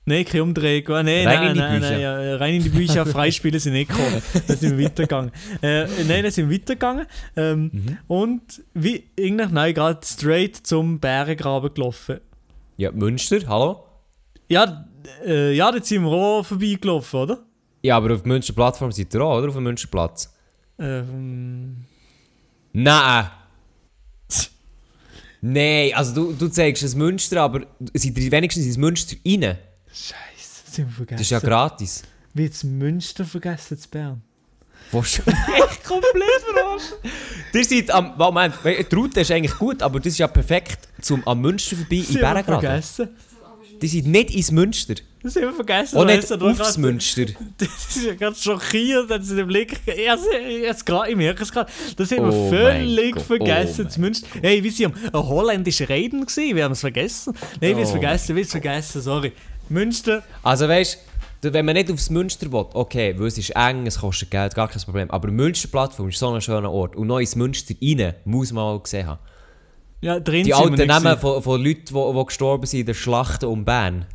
Nein, keine Umdrehung. Ah, Nein, Rein nein, in die nein, Bücher. nein, ja, rein in die Bücher, Freispiele sind nicht gekommen. Da sind wir weitergegangen. Äh, nein, da sind wir weitergegangen. Ähm, Mhm. Und wie eigentlich, nein, gerade straight zum Bärengraben gelaufen. Ja, Münster, hallo? Ja, äh, ja, dort sind wir auch vorbeigelaufen, oder? Ja, aber auf der Münster Plattform seid ihr auch, oder? Auf dem Münsterplatz? Ähm, Nein! Nein, also du, du zeigst das Münster, aber seid ihr wenigstens ins Münster rein? Scheiße, das sind wir vergessen. Das ist ja gratis. Wie jetzt Münster vergessen zu Bern. Wo schon? Echt komplett verarscht. Ihr seid am. Moment, die Route ist eigentlich gut, aber das ist ja perfekt zum am Münster vorbei in Das wir Bärengraben. vergessen. Die sind nicht ins Münster. Das haben wir vergessen. Auch nicht aufs gerade- Münster. Das ist ja ganz schockiert, dass sie den Blick. Jetzt, jetzt gerade, ich merke es gerade. Das haben wir Oh völlig mein Gott, vergessen. oh zu Münster. Hey, wie sie am ein holländischer Reden gewesen, wir haben es vergessen. Nein, wir haben es Oh vergessen, wir haben es vergessen, sorry. Münster, Also weißt du, wenn man nicht aufs Münster will, okay, weil es ist eng, es kostet Geld, gar kein Problem. Aber Münsterplattform ist so ein schöner Ort. Und ins Münster rein, muss man auch gesehen haben. ja, drin Die alten Namen von, von Leuten, die, die gestorben sind in der Schlacht um Bern.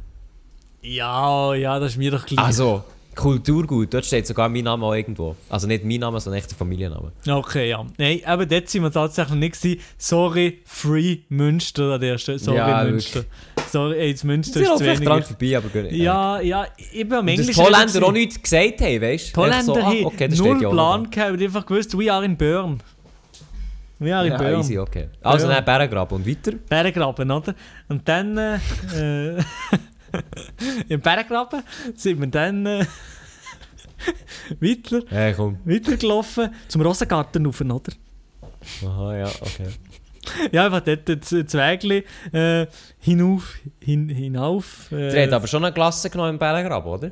Ja, ja, das ist mir doch gleich. Also, Kulturgut, dort steht sogar mein Name auch irgendwo. Also nicht mein Name, sondern echt der Familienname. Okay, ja. Nein, aber dort sind wir tatsächlich nicht gewesen. Sorry, Free Münster an der Stelle. Sorry, Ja, Münster. Sorry, ey, das Münster Sie ist zu wenig. dran vorbei, aber gut. Ja, ja, ich bin am Englisch. dass die Holländer auch nichts gesagt haben, weißt Die Holländer so, ah, haben okay, das null Plan gehabt, haben einfach gewusst, we are in Bern. We are in Ja, Bern. easy, okay. Also Ja. dann Bärengraben und weiter. Berggraben, oder? Und dann, äh, äh, im Berggraben sind wir dann äh, weiter, Hey, weitergelaufen zum Rosengarten rauf, oder? Aha, ja, okay. Ja, einfach dort das Zweigli äh, hinauf, hin, hinauf. Äh, habt aber schon eine Klasse genommen im Bärengraben, oder?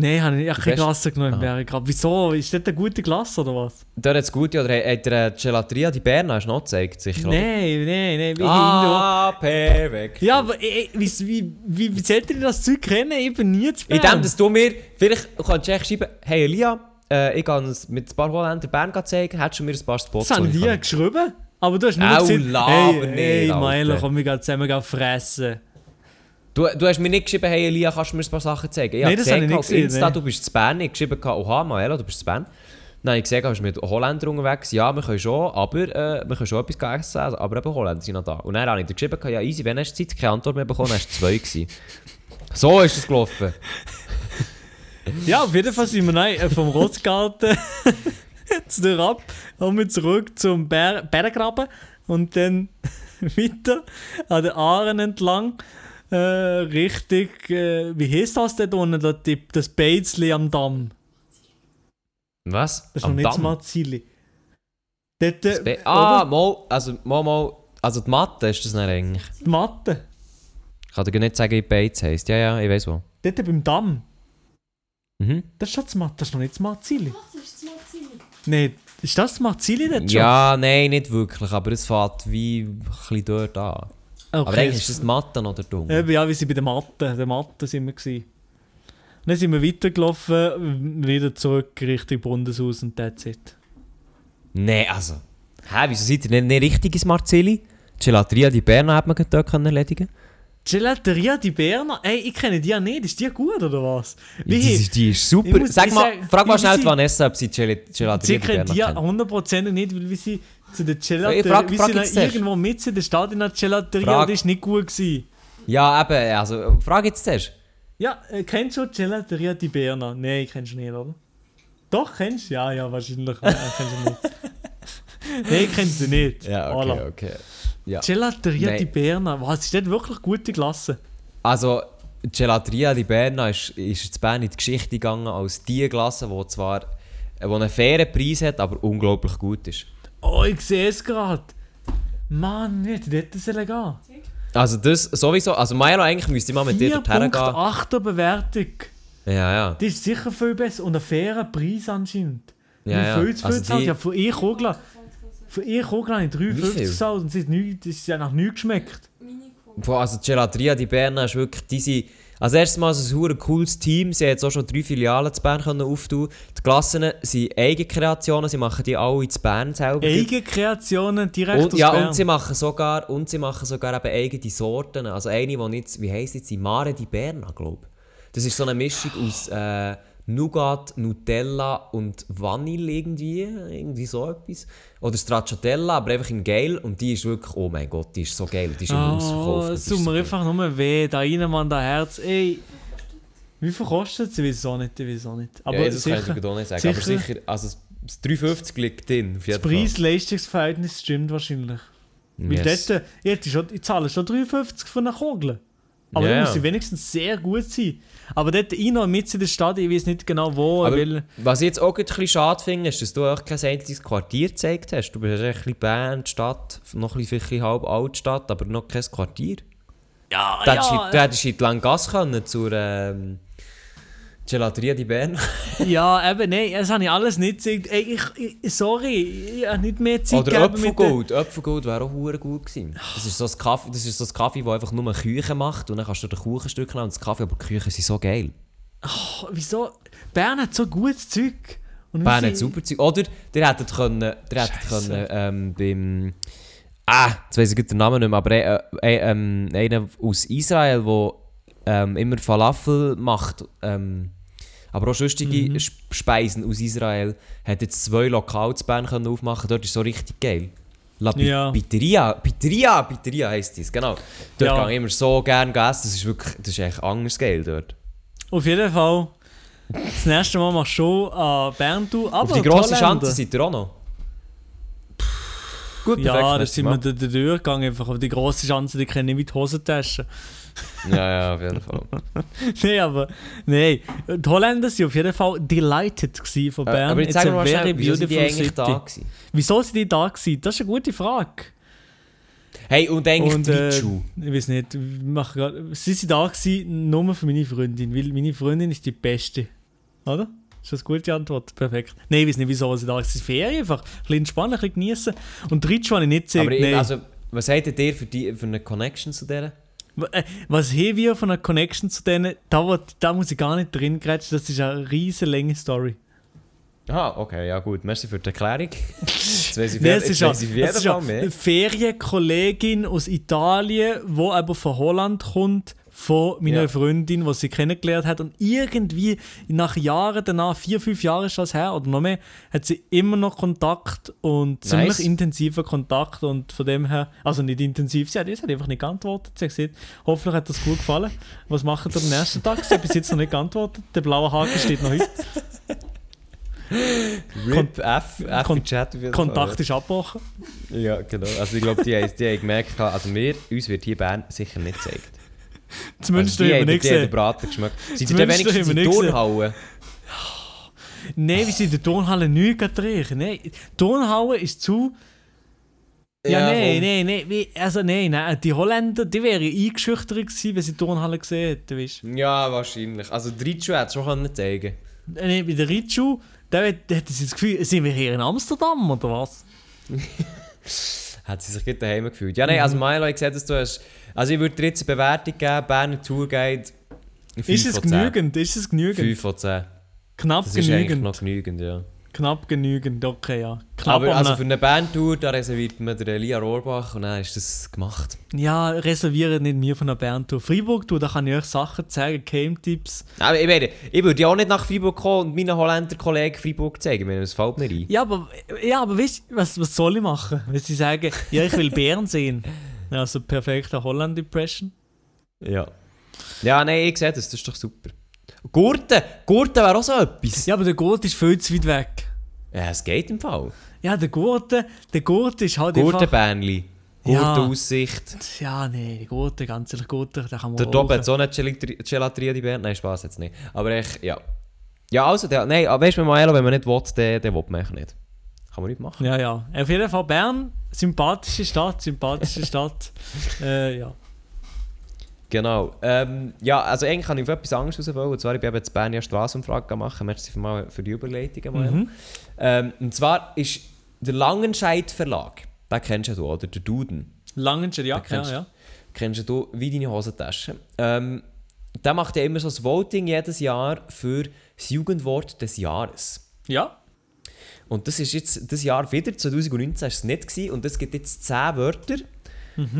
Nein, habe ich, ich habe keine Klasse genommen im Aha. Berggraben. Wieso? Ist das eine gute Klasse oder was? Dort hat es gute, oder hat der Gelateria die Berna hast du noch gezeigt, sicher? Nein, nein, nein. Ah, perfekt. Ja, aber ey, wie, wie, wie, wie sollt ihr das Zeug kennen? Ich bin nie zu In Bern. dem, dass du mir, vielleicht kannst du echt schreiben, hey Elia, äh, ich kann uns mit ein paar Holländer Bern zeigen, hättest du mir ein paar Spots Das habe ich wo dir kann- geschrieben. Aber du hast nur gesagt, hey, hey Alter. Milo, komm, wir gehen zusammen fressen. Du, du hast mir nicht geschrieben, hey Elia, kannst du mir ein paar Sachen zeigen? Ich Nein, habe das gesehen habe ich nicht gesehen, Insta, nein. du bist zu Bern. Ich habe geschrieben, oha, Maelo, du bist zu Bern. Dann habe ich gesehen, du bist mit Holländern unterwegs. Ja, wir können schon, aber äh, wir können schon etwas essen, aber eben Holländer sind noch da. Und dann habe ich dir geschrieben, ja easy, wenn hast du Zeit, keine Antwort mehr bekommen, hast du zwei gewesen. So ist es gelaufen. Ja, auf jeden Fall sind wir nein, äh, vom Rotsgarten zu der Ab und wir zurück zum Ber Berggraben und dann weiter an den Aaren entlang. Äh, richtig, äh, wie heißt das denn unten, das, die- das Beizli am Damm? Was? Das ist Am noch nicht das? Marzili. Dort, Das äh, ah, mal, also mal, mal, also die Mathe ist das nicht eigentlich. Die Matte. Ich kann dir nicht sagen, wie Bates heisst. Ja, ja, ich weiß wo. Dort beim Damm. Mhm. Das ist schon das Matte, das ist noch nicht das Marzili. Nein, ist das das Marzili dort schon? Ja, nein, nicht wirklich, aber es fährt wie ein bisschen dort an. Aber okay. eigentlich ist das Mathe oder dumm. Eben, ja, wir sind bei der Matte. Der Matte sind wir gewesen. Dann sind wir weitergelaufen, wieder zurück Richtung Bundeshaus und that's it. Nein, also. Hä, wieso seid ihr nicht, nicht richtig ins Marzili? Die Gelateria di Berna hat man dort können erledigen Gelateria di Berna? Ey, ich kenne die ja nicht. Ist die gut oder was? Die, Wie? ist- die ist super. muss- Sag mal, sag- frag mal wie schnell sie- die Vanessa, ob sie Gel Gelateria Sie di Berna die kennt. hundertprozentig nicht, weil wir sie zu der Gelateria... frag- wir frag jetzt dann zuerst. irgendwo mit in der Stadt in der Gelateria Frag. und die ist nicht gut gewesen. Ja, eben, also, frag jetzt zuerst. Ja, äh, kennst du Gelateria di Berna? Nein, kennst du nicht, oder? Doch, kennst du? Ja, ja, wahrscheinlich. Ja, kennst du nicht. Nein, kennst du nicht. Ja, okay, Voilà. okay. Ja. Gelateria Nein. di Berna. Was ist das wirklich gute Klasse? Also, die Gelateria di Berna ist, ist zu Bern in die Geschichte gegangen als die Klasse, die zwar wo einen fairen Preis hat, aber unglaublich gut ist. Oh, ich sehe es gerade. Mann, wie hätte das sollen gehen? Also das sowieso, also Milo eigentlich müsste ich mal mit dir dorthin gehen. 4.8er Bewertung. Ja, ja. Das ist sicher viel besser und ein fairer Preis anscheinend. Ja, Wie ja. viel zu viel Also die- Ja, von ihr Kogler. Von ihr habe ich 53 viel? gezahlt und sie hat nicht, das ist ja nach nichts geschmeckt. Boah, also die Gelateria di Berna ist wirklich, die sind, also erstes Mal ist es ein cooles Team, sie haben jetzt auch schon drei Filialen zu Bern können auftun. Die Klassen sind Eigenkreationen, sie machen die alle in Bern selber. Eigenkreationen direkt und, aus ja, Bern. und sie machen sogar, und sie machen sogar eben eigene Sorten. Also eine, die nicht, wie heisst jetzt, die Mare di Berna, glaube ich. Das ist so eine Mischung aus äh, Nougat, Nutella und Vanille irgendwie, irgendwie so etwas. Oder Stracciatella, aber einfach in geil. Und die ist wirklich, oh mein Gott, die ist so geil. Die ist im Oh, Ausverkauf. es Die tut mir einfach nur weh, da rein, Mann, da Herz. Ey, wie viel kostet sie? Es auch nicht, es auch nicht. Aber ja, das kann sicher, ich dir nicht sagen. sicher- Aber sicher, also das 350 liegt drin, auf das jeden. Preis-Leistungsverhältnis stimmt wahrscheinlich. Weil Yes. dort, ich, schon, ich zahle schon 53 für eine Kugel. Aber Ja, dann muss sie wenigstens sehr gut sein. Aber dort rein und mit in der Stadt, ich weiß nicht genau wo, Aber weil... was ich jetzt auch ein bisschen schade finde, ist, dass du auch kein einziges Quartier gezeigt hast. Du bist ein bisschen Bern, die Stadt, noch ein bisschen halb Altstadt, aber noch kein Quartier. Ja, Du hättest, ja, du hättest in die Langasse können zur ähm, Gelateria di Bern. ja, eben, nein, das habe ich alles nicht gezeigt. Ey, ich, ich, sorry, ich habe nicht mehr Zeit Oder Apfelgold. Apfelgold wäre auch hure gut gewesen. Das ist so ein Kaffee, das ist so ein Kaffee, das einfach nur Küche macht und dann kannst du den Kuchenstück nehmen und das Kaffee, aber die Küchen sind so geil. Oh, wieso? Bern hat so gutes Zeug. Und Bern hat super Zeug. Oder ihr hättet können, ihr hättet Scheisse. können ähm, beim... Ah, jetzt weiss ich den Namen nicht mehr, aber äh, äh, ähm, einer aus Israel, der ähm, immer Falafel macht, ähm, Aber auch sonstige Sp- Speisen aus Israel hat jetzt zwei Lokale zu Bern können aufmachen Dort ist so richtig geil. La Pi- Ja. Pizzeria, Pizzeria, Pizzeria heisst das, genau. Dort Ja. gehe ich immer so gerne essen, das ist wirklich, das ist echt anderes geil dort. Auf jeden Fall, das nächste Mal machst du schon an Bern, du, aber Auf die grosse. Schanze seid ihr auch noch? Gut, Ja, da sind wir Mann. durch den Durchgang einfach. Aber die grosse Chance, die kenne ich die Hosentasche. Ja, ja, auf jeden Fall. Nein, aber. Nein. Die Holländer waren auf jeden Fall delighted von Äh, Bern. aber jetzt sagen wir mal schnell, wieso sind die eigentlich city. da gewesen? Wieso sind die da gewesen? Das ist eine gute Frage. Hey, und eigentlich Und, äh, ich weiß nicht, ich mache grad, sie sind da gewesen, nur für meine Freundin, weil meine Freundin ist die Beste. Oder? Ist das eine gute Antwort? Perfekt. Nein, ich weiß nicht, wieso sie da sind. Ferien einfach. Ein bisschen entspannen, ein bisschen genießen. Und die Ritsch habe ich nicht gesehen. Aber ich- also, was habt ihr für, die, für eine Connection zu denen? Äh, Was haben wir von einer Connection zu denen? Da, wo- da muss ich gar nicht drin grätschen, das ist eine riesen lange Story. Aha, okay, ja gut. Merci für die Erklärung. Jetzt weiss ich auf es ist ja, es ist ja eine Ferienkollegin aus Italien, die aber von Holland kommt, von meiner Ja. Freundin, die sie kennengelernt hat. Und irgendwie nach Jahren danach, vier, fünf Jahre ist das her oder noch mehr, hat sie immer noch Kontakt und ziemlich Nice. intensiven Kontakt. Und von dem her, also nicht intensiv, sie hat, sie hat einfach nicht geantwortet. Sie hat gesagt, hoffentlich hat das gut gefallen. Was macht ihr am nächsten Tag? Sie hat bis jetzt noch nicht geantwortet. Der blaue Haken steht noch heute. RIP, F, F Kon- Chat. Kontakt Fall. ist abgebrochen. Ja, genau. Also ich glaube, die, haben- die haben gemerkt, also wir, uns wird hier Bern sicher nicht gezeigt. Zumindest also die haben nicht den. Braten geschmeckt. Sind ihr dann Zumindest wenigstens in nicht Turnhalle? Nein, wir sind in der Turnhalle nicht getrunken. Nein, die Turnhalle ist zu. Ja, nein, komm. nein, nein. Also, nein, nein. Die Holländer, die wären eingeschüchtert gewesen, wenn sie die Turnhalle gesehen hätten. Weißt? Ja, wahrscheinlich. Also die Ritschu hätte es schon können zeigen Nein, bei der Ritschu, da hätten sie das Gefühl, sind wir hier in Amsterdam oder was? Hat sie sich gut daheim gefühlt. Ja, nein, also Milo, ich sehe, dass du hast... Also ich würde dir jetzt eine Bewertung geben, Berner Tourguide 5 Ist es von 10. genügend? Ist es genügend? 5 von 10. Knapp Das ist eigentlich genügend. noch genügend, ja. Knapp genügend, okay, ja. Knapp Aber also für eine Bandtour, da reserviert man den Elia Rohrbach und dann ist das gemacht. Ja, reservieren nicht mir von einer Berntour. Freiburg, du, da kann ich euch Sachen zeigen, Game-Tipps. Aber ich meine, ich würde ja auch nicht nach Freiburg kommen und meinen Holländer Kollegen Freiburg zeigen, mir das fällt mir ein. Ja, aber, ja, aber weißt du, was, was soll ich machen? Wenn sie sagen, ja, ich will Bären sehen. Ja, Also perfekte Holland-Impression. Ja. Ja, nein, ich sehe das, das ist doch super. Gurten! Gurten wäre auch so etwas. Ja, aber der Gurt ist viel zu weit weg. Ja, es geht im Fall. Ja, der Gurte, der Gurt ist halt. Gurtenbähnli. Ja. Gurtenaussicht. Ja, nee, der Gurte, ganz ehrlich, Gurte, da kann man Der Dob hat so eine Gelateria, die Band. Nein, Spaß jetzt nicht. Aber ich, ja. Ja, also, der, nein, aber weißt du, Maelo, wenn man nicht will, dann, dann will man nicht. Kann man nicht machen. Ja, ja. Auf jeden Fall Bern, sympathische Stadt, sympathische Stadt. äh, ja. Genau. Ähm, ja, also eigentlich kann ich auf etwas anderes raus wollen. Und zwar, ich bin eben jetzt Bern ja Straßenumfrage machen. Merci für, mal für die Überleitung. Maelo. Mhm. Ähm, und zwar ist der Langenscheidt Verlag, den kennst ja du, oder? Der Duden. Langenscheid, ja, kennst ja, ja. Kennst du wie deine Hosentasche. Ähm, der macht ja immer so ein Voting jedes Jahr für das Jugendwort des Jahres. Ja, Und das ist jetzt das Jahr wieder, 2019 war es nicht. Gewesen, und es gibt jetzt 10 Wörter,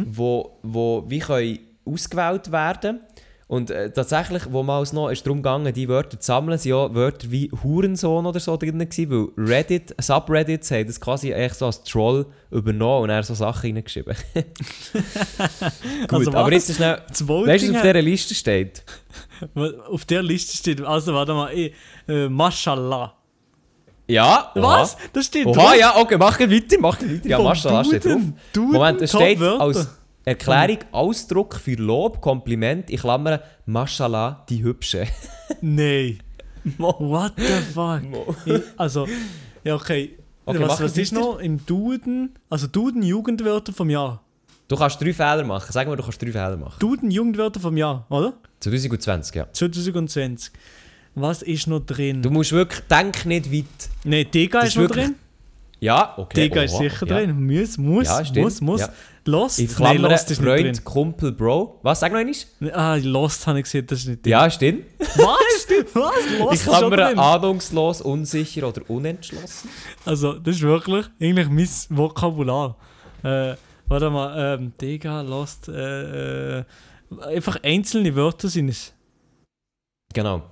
wo, wo wie können ausgewählt werden Und äh, tatsächlich, wo mal es noch ist darum gegangen, die Wörter zu sammeln, sind ja Wörter wie Hurensohn oder so drin gewesen, weil Reddit, Subreddits haben das quasi echt so als Troll übernommen und er so Sachen reingeschrieben. Gut, Also aber jetzt ist schnell... Weißt du, was auf dieser Liste steht? auf der Liste steht, also warte mal, eh, äh, Mashallah. Ja. Was? Das steht Oha, drauf. ja, okay, mach weiter, mach weiter. Ja, Vom Maschallah steht drauf. Duden. Moment, es steht als Erklärung, Ausdruck für Lob, Kompliment, ich klammere, Maschallah, die Hübsche. Nein. What the fuck? Ich, also, ja, okay. Okay, was was ist noch im Duden? Also Duden Jugendwörter vom Jahr. Du kannst drei Fehler machen. Sag mal, du kannst drei Fehler machen. Duden Jugendwörter vom Jahr, oder? 2020, ja. 2020. Was ist noch drin? Du musst wirklich, denk nicht weit. Ne, Dega Das ist ist noch drin. Ja, okay. Dega ist oha, sicher ja. drin. Muss, muss, Ja, muss, muss. Ja. Lost? Ich Nein, Lost ist nicht Freund, drin. Kumpel, Bro. Was, sag noch einmal? Ah, Lost habe ich gesehen, das ist nicht drin. Ja, stimmt. Was? Was? Lost ist klammere drin? ahnungslos, unsicher oder unentschlossen. Also, das ist wirklich eigentlich mein Vokabular. Äh, warte mal, ähm, Dega, Lost, äh, äh, einfach einzelne Wörter sind es. Genau.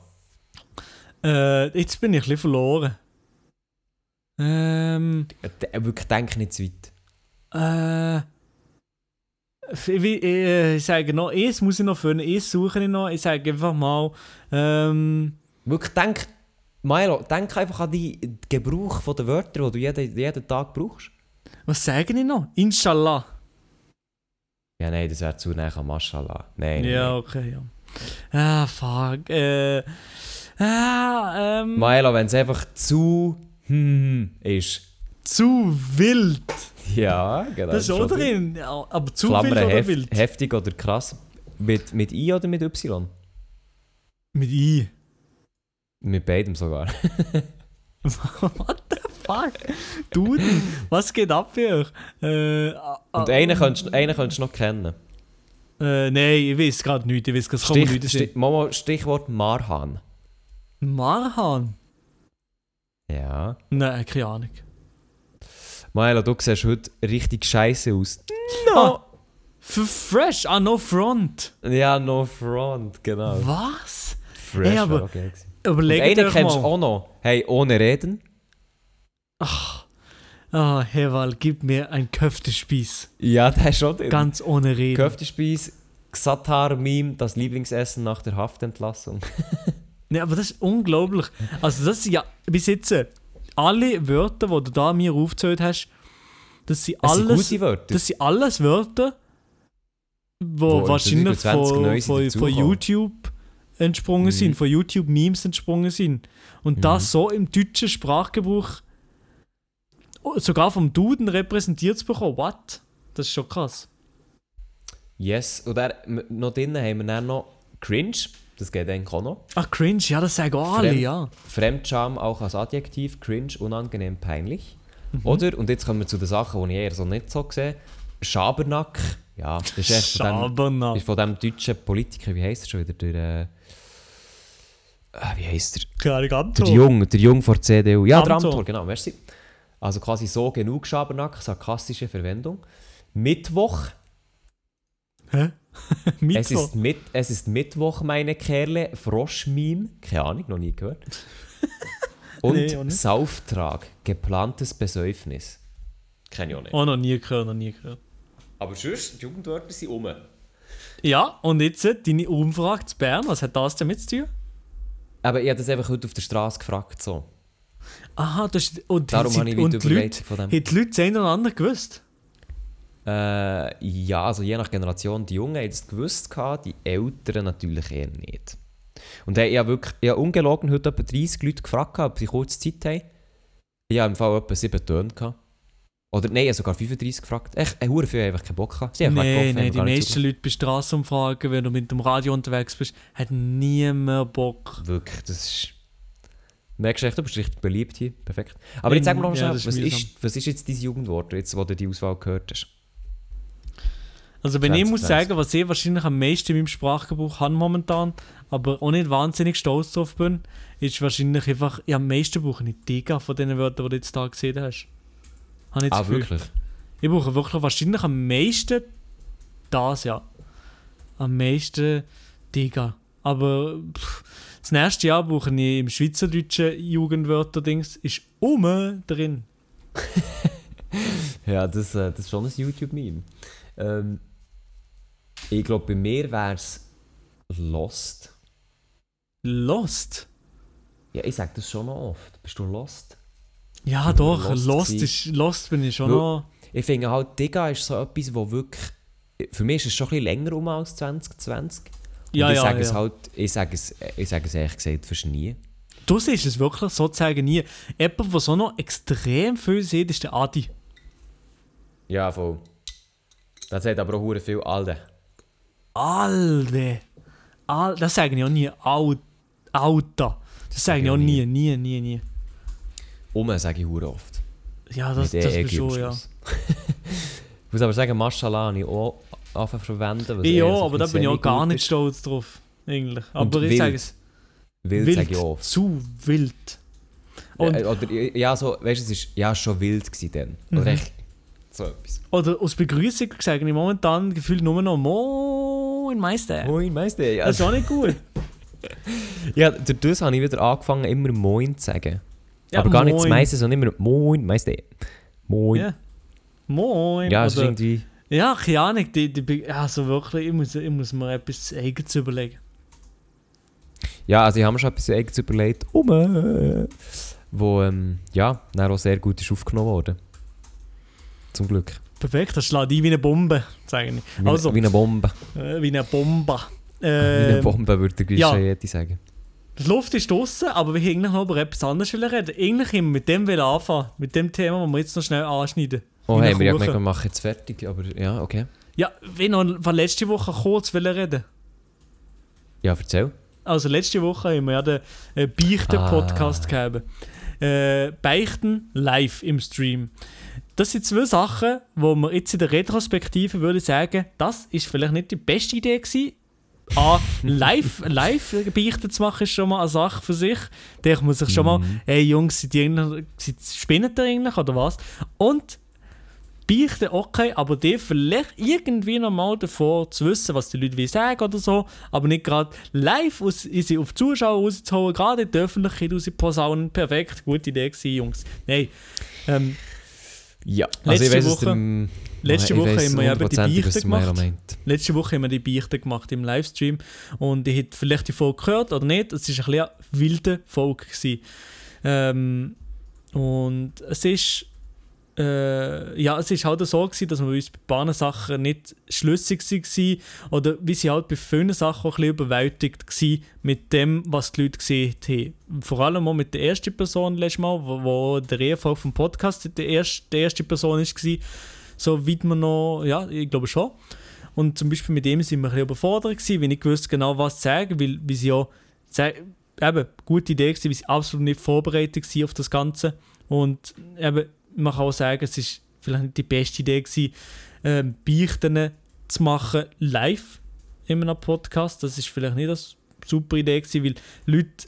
Äh, jetzt bin ich ein bisschen verloren. Ähm, Wirklich, denk nicht zu weit. äh, ich, ich, ich sage noch, eins muss ich noch finden, eins suche ich noch. Ich sage einfach mal, ähm, Wirklich, denk, Milo, denk einfach an die Gebrauch von den Wörtern, die du jeden, jeden Tag brauchst. was sage ich noch? Inshallah. Ja, nein, das wäre zu nah an Maschallah. Nein, nein, Ja, okay, ja. Ah, fuck. Äh, ah, ähm, Milo, wenn es einfach zu hm ist. zu wild. Ja, genau. Das ist auch drin. Ja, Aber zu Klammer, wild oder hef wild? heftig oder krass. Mit, mit I oder mit Y? Mit I. Mit beidem sogar. What the fuck? Dude, was geht ab für euch? Äh, ah, Und ah, einen könntest, einen könntest du noch kennen. Äh, nein, ich weiß gerade nicht. Ich weiß gerade, es kommt Stich, nicht. Stich, Stichwort Marhan. Marhan? Ja. Nein, keine Ahnung. Maela, du siehst heute richtig scheiße aus. Ah, für Fresh, ah, no front. Ja, no front, genau. Was? Fresh Ey, aber- okay Überlegt einen euch kennst du mal. auch noch. Hey, ohne Reden. Ah, Heval, gib mir ein Köftespieß. Ja, der ist schon drin. Ganz ohne Reden. Köftespieß, Xatar-Meme, das Lieblingsessen nach der Haftentlassung. Ne, aber das ist unglaublich. Also das sind ja bis jetzt alle Wörter, die du da mir aufgezählt hast, das sind Das sind alles, gute Wörter. das sind alles Wörter, wo, Wo wahrscheinlich 20 neu von, sind von, von. YouTube entsprungen Mhm. sind, von YouTube Memes entsprungen sind. Und Mhm. das so im deutschen Sprachgebrauch oh, sogar vom Duden repräsentiert zu bekommen. What? Das ist schon krass. Yes. Und dann, noch drinnen haben wir dann noch Cringe. Das geht eigentlich auch noch. Ach, cringe, ja, das sagen auch alle, Fremd- ja. Fremdscham auch als Adjektiv. Cringe, unangenehm, peinlich. Mhm. Oder, und jetzt kommen wir zu den Sachen, die ich eher so nicht so sehe. Schabernack. Ja, das ist echt von dem, ist von dem deutschen Politiker, wie heisst er schon wieder? Der, äh, ah, wie heisst er? Keine Ahnung, Der. Jung, der Jung vor CDU. Ja, der Amthor. Amtor, genau, merci. Also quasi so genug Schabernack, sarkastische Verwendung. Mittwoch. Hä? Es ist, mit, es ist Mittwoch, meine Kerle. Frosch-Meme. Keine Ahnung, noch nie gehört. Und Nee, auch. Sauftrag. Geplantes Besäufnis. Kenne ich auch nicht. Oh, noch nie gehört, noch nie gehört. Aber sonst, die Jugendwörter sind um. Ja, und jetzt äh, deine Umfrage zu Bern, was hat das damit zu tun? Aber ich habe das einfach heute auf der Straße gefragt. So. Aha, das ist, und, Darum habe ich und wieder die überlegt von dem. haben die Leute das eine oder andere gewusst? Äh, ja, also je nach Generation. Die Jungen haben es gewusst, die Älteren natürlich eher nicht. Und ich habe wirklich, ich habe ungelogen heute etwa 30 Leute gefragt, ob sie kurz Zeit haben. Ich habe im Fall etwa 7 Töne gehabt. Oder nein, ich habe sogar 35 gefragt. Echt, ein Hure viel einfach keinen Bock gehabt. Nein, nein, haben die meisten Leute bei Straßenumfragen, wenn du mit dem Radio unterwegs bist, hat niemand Bock. Wirklich, das ist... Merkst du echt, du bist richtig beliebt hier. Perfekt. Aber jetzt sag mir noch Ja, schnell, was, mühsam. ist, was ist jetzt dein Jugendwort, jetzt, wo du die Auswahl gehört hast? Also wenn ich 20, muss 20. sagen, was ich wahrscheinlich am meisten in meinem Sprachgebrauch habe momentan, aber auch nicht wahnsinnig stolz drauf bin, ist wahrscheinlich einfach, ja, am meisten brauche ich Digga von den Wörtern, die du jetzt da gesehen hast. Habe ich Ah, Gefühl. wirklich? Ich brauche wirklich wahrscheinlich am meisten das, ja. Am meisten Digga. Aber pff, das nächste Jahr brauche ich im schweizerdeutschen Jugendwörter-Dings, ist um drin. Ja, das, äh, das ist schon ein YouTube-Meme. Ähm, ich glaube, bei mir wäre es Lost. Lost. Ja, ich sage das schon noch oft. Bist du Lost? Ja, bin doch, lost Lost, ist, Lost bin ich schon Weil- noch. Ich finde halt, Digga ist so etwas, wo wirklich... Für mich ist es schon ein bisschen länger um als 2020. Und Ja, ich ja, sage es ja. halt, ich sage es, ich sage es ehrlich gesagt fast nie. Du siehst es wirklich sozusagen nie. Jemand, der so noch extrem viel sieht, ist der Adi. Ja, voll. Das sagt aber auch viel Alter. Alter. Al das sage ich auch nie. Al Alter. Das sage ich ich auch nie, nie, nie, nie. Um sage ich hure oft. Ja, das, Mit das EEG ist schon, ja. Ich muss aber sagen, Mashallah habe ich auch angefangen zu verwenden. Ich auch, aber da bin ich auch gar nicht stolz drauf. Eigentlich. Und Aber ich wild. sage es. Wild, Wild. sage ich oft. Zu wild. Und, Äh, oder, ja, so, weißt du, es ist ja schon wild gewesen dann. Mhm. Oder echt so etwas. oder aus Begrüßung sage ich momentan gefühlt nur noch Moin Meister. Moin, Meister. Ja, Das ist auch nicht gut. Ja, durch das habe ich wieder angefangen, immer Moin zu sagen. Ja, Aber gar nicht zu moin. meisten, sondern immer Moin, meiste. Moin. Ja. Moin. Ja, es ist Oder- irgendwie... Ja, keine Ahnung, die, die, also wirklich, ich muss, ich muss mir etwas Eigenes überlegen. Ja, also ich habe mir schon etwas eigenes überlegt, um, äh, wo ähm, ja, dann auch sehr gut ist aufgenommen worden. Zum Glück. Perfekt, das schlägt ein wie eine Bombe, sage ich. Wie, Also, wie eine Bombe. äh, wie eine Bombe. wie eine Bombe, würde der ja. Guichette sagen. Die Luft ist draußen, aber wir wollten noch über etwas anderes reden. Eigentlich wir mit dem wollen anfangen, mit dem Thema, das wir jetzt noch schnell anschneiden. Oh, hey, wir haben wir machen jetzt fertig, aber ja, okay. Ja, wir noch von letzte Woche kurz reden. Ja, erzähl. Also letzte Woche haben wir ja den äh, Beichten-Podcast Ah. gehabt. Äh, Beichten live im Stream. Das sind zwei Sachen, wo man jetzt in der Retrospektive würde sagen, das ist vielleicht nicht die beste Idee gewesen. A, live, live Beichten zu machen, ist schon mal eine Sache für sich. Da muss sich schon mal, hey Jungs, sind die sind, spinnen die eigentlich oder was? Und Beichten, okay, aber die vielleicht irgendwie noch mal davor zu wissen, was die Leute will sagen oder so, aber nicht gerade live aus, sie auf die Zuschauer rauszuholen, gerade in der Öffentlichkeit raus posaunen. Perfekt, gute Idee gewesen, Jungs. Nein, ähm, Ja, Letzte also ich weiss, es Woche- dem, letzte Woche haben wir eben die Beichte gemacht. letzte Woche haben wir die Beichte gemacht im Livestream und ich hätte vielleicht die Folge gehört oder nicht. Es war ein bisschen wilde Folge. Gewesen. Ähm, und es ist äh, ja, es ist halt so gewesen, dass wir uns bei paar Sachen nicht schlüssig waren oder wie sie halt bei vielen Sachen auch ein bisschen überwältigt waren mit dem, was die Leute gesehen haben. Vor allem auch mit der ersten Person letztes Mal, wo, wo der Reihenfolge vom Podcast die erste, die erste Person war, so weit man noch, ja, ich glaube schon. Und zum Beispiel mit dem sind wir ein bisschen überfordert gewesen, weil ich gewusst genau was zu sagen, weil, weil sie ja eben gute Idee war, weil sie absolut nicht vorbereitet waren auf das Ganze. Und eben, man kann auch sagen, es ist vielleicht nicht die beste Idee gewesen, ähm, Beichten zu machen live in einem Podcast. Das ist vielleicht nicht eine super Idee gewesen, weil Leute,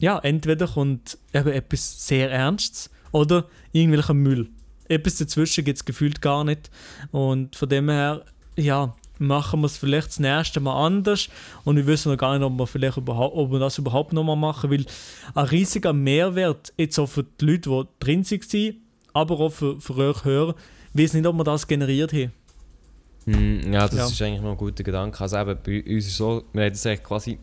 ja, entweder kommt eben etwas sehr Ernstes oder irgendwelcher Müll. Etwas dazwischen gibt es gefühlt gar nicht. Und von dem her, ja, machen wir es vielleicht das nächste Mal anders. Und wir wissen noch gar nicht, ob wir, vielleicht überhaupt, ob wir das überhaupt noch mal machen. Weil ein riesiger Mehrwert jetzt auch für die Leute, die drin waren, aber auch für, für euch Hörer, ich weiß nicht, ob wir das generiert haben. Mm, Ja, das Ja. ist eigentlich noch ein guter Gedanke. Also eben, bei uns ist so, wir haben das eigentlich quasi...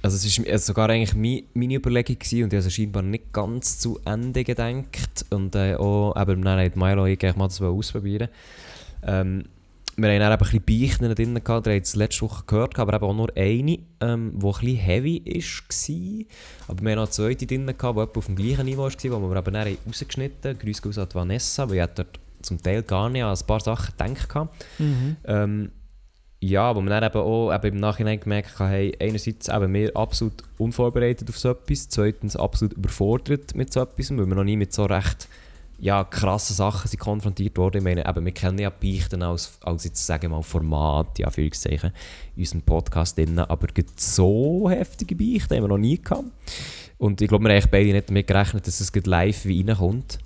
Also es ist also sogar eigentlich meine Überlegung gewesen und ich habe es scheinbar nicht ganz zu Ende gedacht. Und äh, auch eben, dann hat Milo ich mal das ausprobieren. Ähm, wir haben dann eben ein bisschen Beichten drin gehabt, ihr habt es letzte Woche gehört, aber eben auch nur eine, ähm, die ein bisschen heavy war. Aber wir haben noch eine zweite drin gehabt, die auf dem gleichen Niveau war, die wir aber dann rausgeschnitten haben. Grüße aus an Vanessa, weil ich dort zum Teil gar nicht an ein paar Sachen gedacht gehabt. Ähm, ja, wo man dann eben auch eben im Nachhinein gemerkt hat, hey, einerseits eben wir absolut unvorbereitet auf so etwas, zweitens absolut überfordert mit so etwas, weil wir noch nie mit so recht ja, krassen Sachen sind konfrontiert worden. Ich meine, eben, wir kennen ja Beichten als, als jetzt, sagen wir mal, Format, ja, Anführungszeichen, in unserem Podcast drin, aber so heftige Beichten haben wir noch nie gehabt. Und ich glaube, wir haben beide nicht damit gerechnet, dass es live wie reinkommt.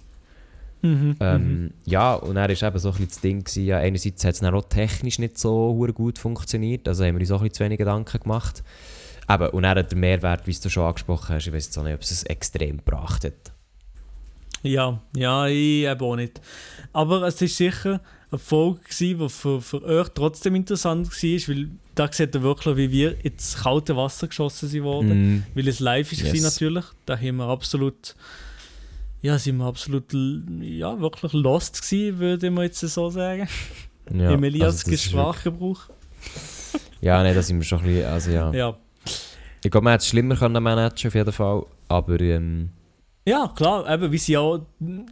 Mhm. Ähm, Ja, und dann war eben so ein bisschen das Ding, gewesen, ja, einerseits hat es dann auch technisch nicht so gut funktioniert, also haben wir uns auch ein bisschen zu wenig Gedanken gemacht. Eben, und dann hat der Mehrwert, wie du schon angesprochen hast, ich weiß jetzt auch nicht, ob es es extrem gebracht hat. Ja, ja, ich eben auch nicht. Aber es ist sicher eine Folge, gewesen, die für, für euch trotzdem interessant war, weil da seht ihr wirklich, wie wir ins kalte Wasser geschossen sind worden. Mm, Weil es live war Yes. natürlich. Da haben wir absolut, ja, sind wir absolut, ja, wirklich lost gewesen, würde man jetzt so sagen. ja, Im Elias also das Sprachgebrauch. Ja, nein, da sind wir schon ein bisschen, also ja. Ja. Ich glaube, man hätte es schlimmer können managen auf jeden Fall, aber ähm, Ja, klar, eben, wir sind ja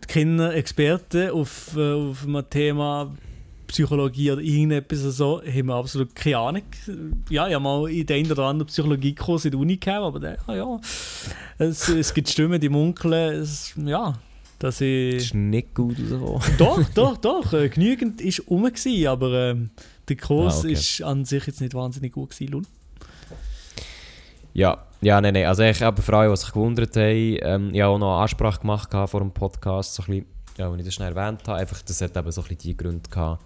keine Experten auf, äh, auf einem Thema Psychologie oder irgendetwas so, haben wir absolut keine Ahnung. Ja, ich habe mal in den einen oder anderen Psychologiekurs in der Uni gehabt, aber der, ah, ja, es, es gibt Stimmen, die munkeln, es, ja, dass ich... ist nicht gut rausgekommen. doch, doch, doch, äh, genügend ist rum gewesen, aber ähm, der Kurs Ah, okay. ist an sich jetzt nicht wahnsinnig gut gewesen, Lul. Ja, ja, nein, nein. Also ich habe alle, die sich gewundert haben, ähm, ich habe auch noch eine Ansprache gemacht vor dem Podcast, so ein bisschen, ja, wenn ich das schnell erwähnt habe. Einfach, das hat eben so ein bisschen die Gründe gehabt.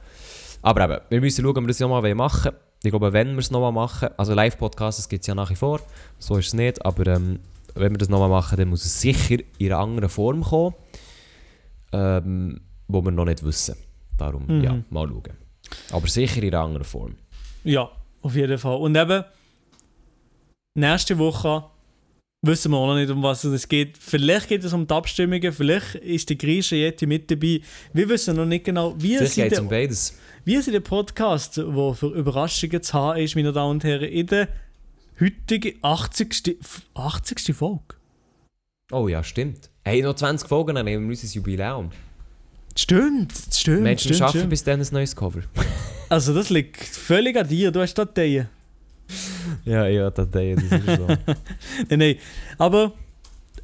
Aber eben, wir müssen schauen, ob wir das ja mal machen wollen. Ich glaube, wenn wir es nochmal machen, also Live-Podcasts gibt es ja nach wie vor, so ist es nicht, aber ähm, wenn wir das nochmal machen, dann muss es sicher in einer anderen Form kommen, ähm, wo wir noch nicht wissen. Darum, Mhm. ja, mal schauen. Aber sicher in einer anderen Form. Ja, auf jeden Fall. Und eben, nächste Woche wissen wir auch noch nicht, um was es geht. Vielleicht geht es um die Abstimmungen, vielleicht ist die Grieche Yeti mit dabei. Wir wissen noch nicht genau, wie geht es der, um beides. wie sie der Podcast, der für Überraschungen zu haben ist, meine Damen und Herren, in der heutigen 80. F- 80. Folge. Oh ja, stimmt. Hey, noch 20 Folgen, dann nehmen wir unser Jubiläum. Stimmt, stimmt, Menschen stimmt, schaffen stimmt. bis dann ein neues Cover. Also das liegt völlig an dir, du hast Dateien. ja, ja, das, das ist so. Nein, nein. Aber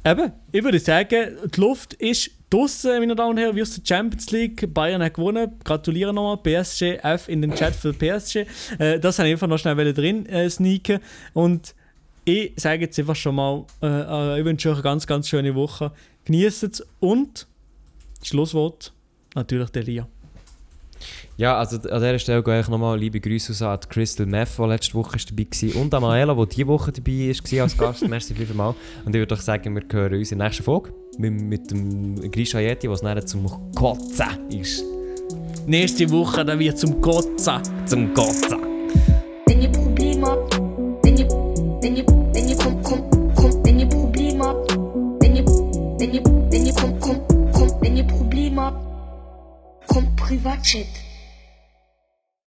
eben, ich würde sagen, die Luft ist draußen, meine Damen und Herren, wie aus der Champions League. Bayern hat gewonnen. Gratuliere nochmal. PSG F in den Chat für PSG. Äh, das habe ich einfach noch schnell drin äh, sneaken. Und ich sage jetzt einfach schon mal, äh, äh, ich wünsche euch eine ganz, ganz schöne Woche. Genießt es und Schlusswort natürlich der Lia. Ja, also an dieser Stelle gehe ich nochmal liebe Grüße an die Crystal Meth, die letzte Woche dabei war. Und an Maela, die diese Woche dabei war als Gast. Merci vielmals. Und ich würde doch sagen, wir hören uns in der nächsten Folge mit, mit dem Grisha Yeti, was nachher zum Kotzen ist. Nächste Woche dann wird zum Kotzen. Zum Kotzen. Wenn ihr Probleme habt, wenn ihr, wenn ihr, wenn ihr kommt, kommt, kommt, wenn ihr Probleme habt, wenn ihr, wenn ihr, wenn ihr kommt, kommt, kommt, wenn ihr Probleme habt, kommt Privatchat.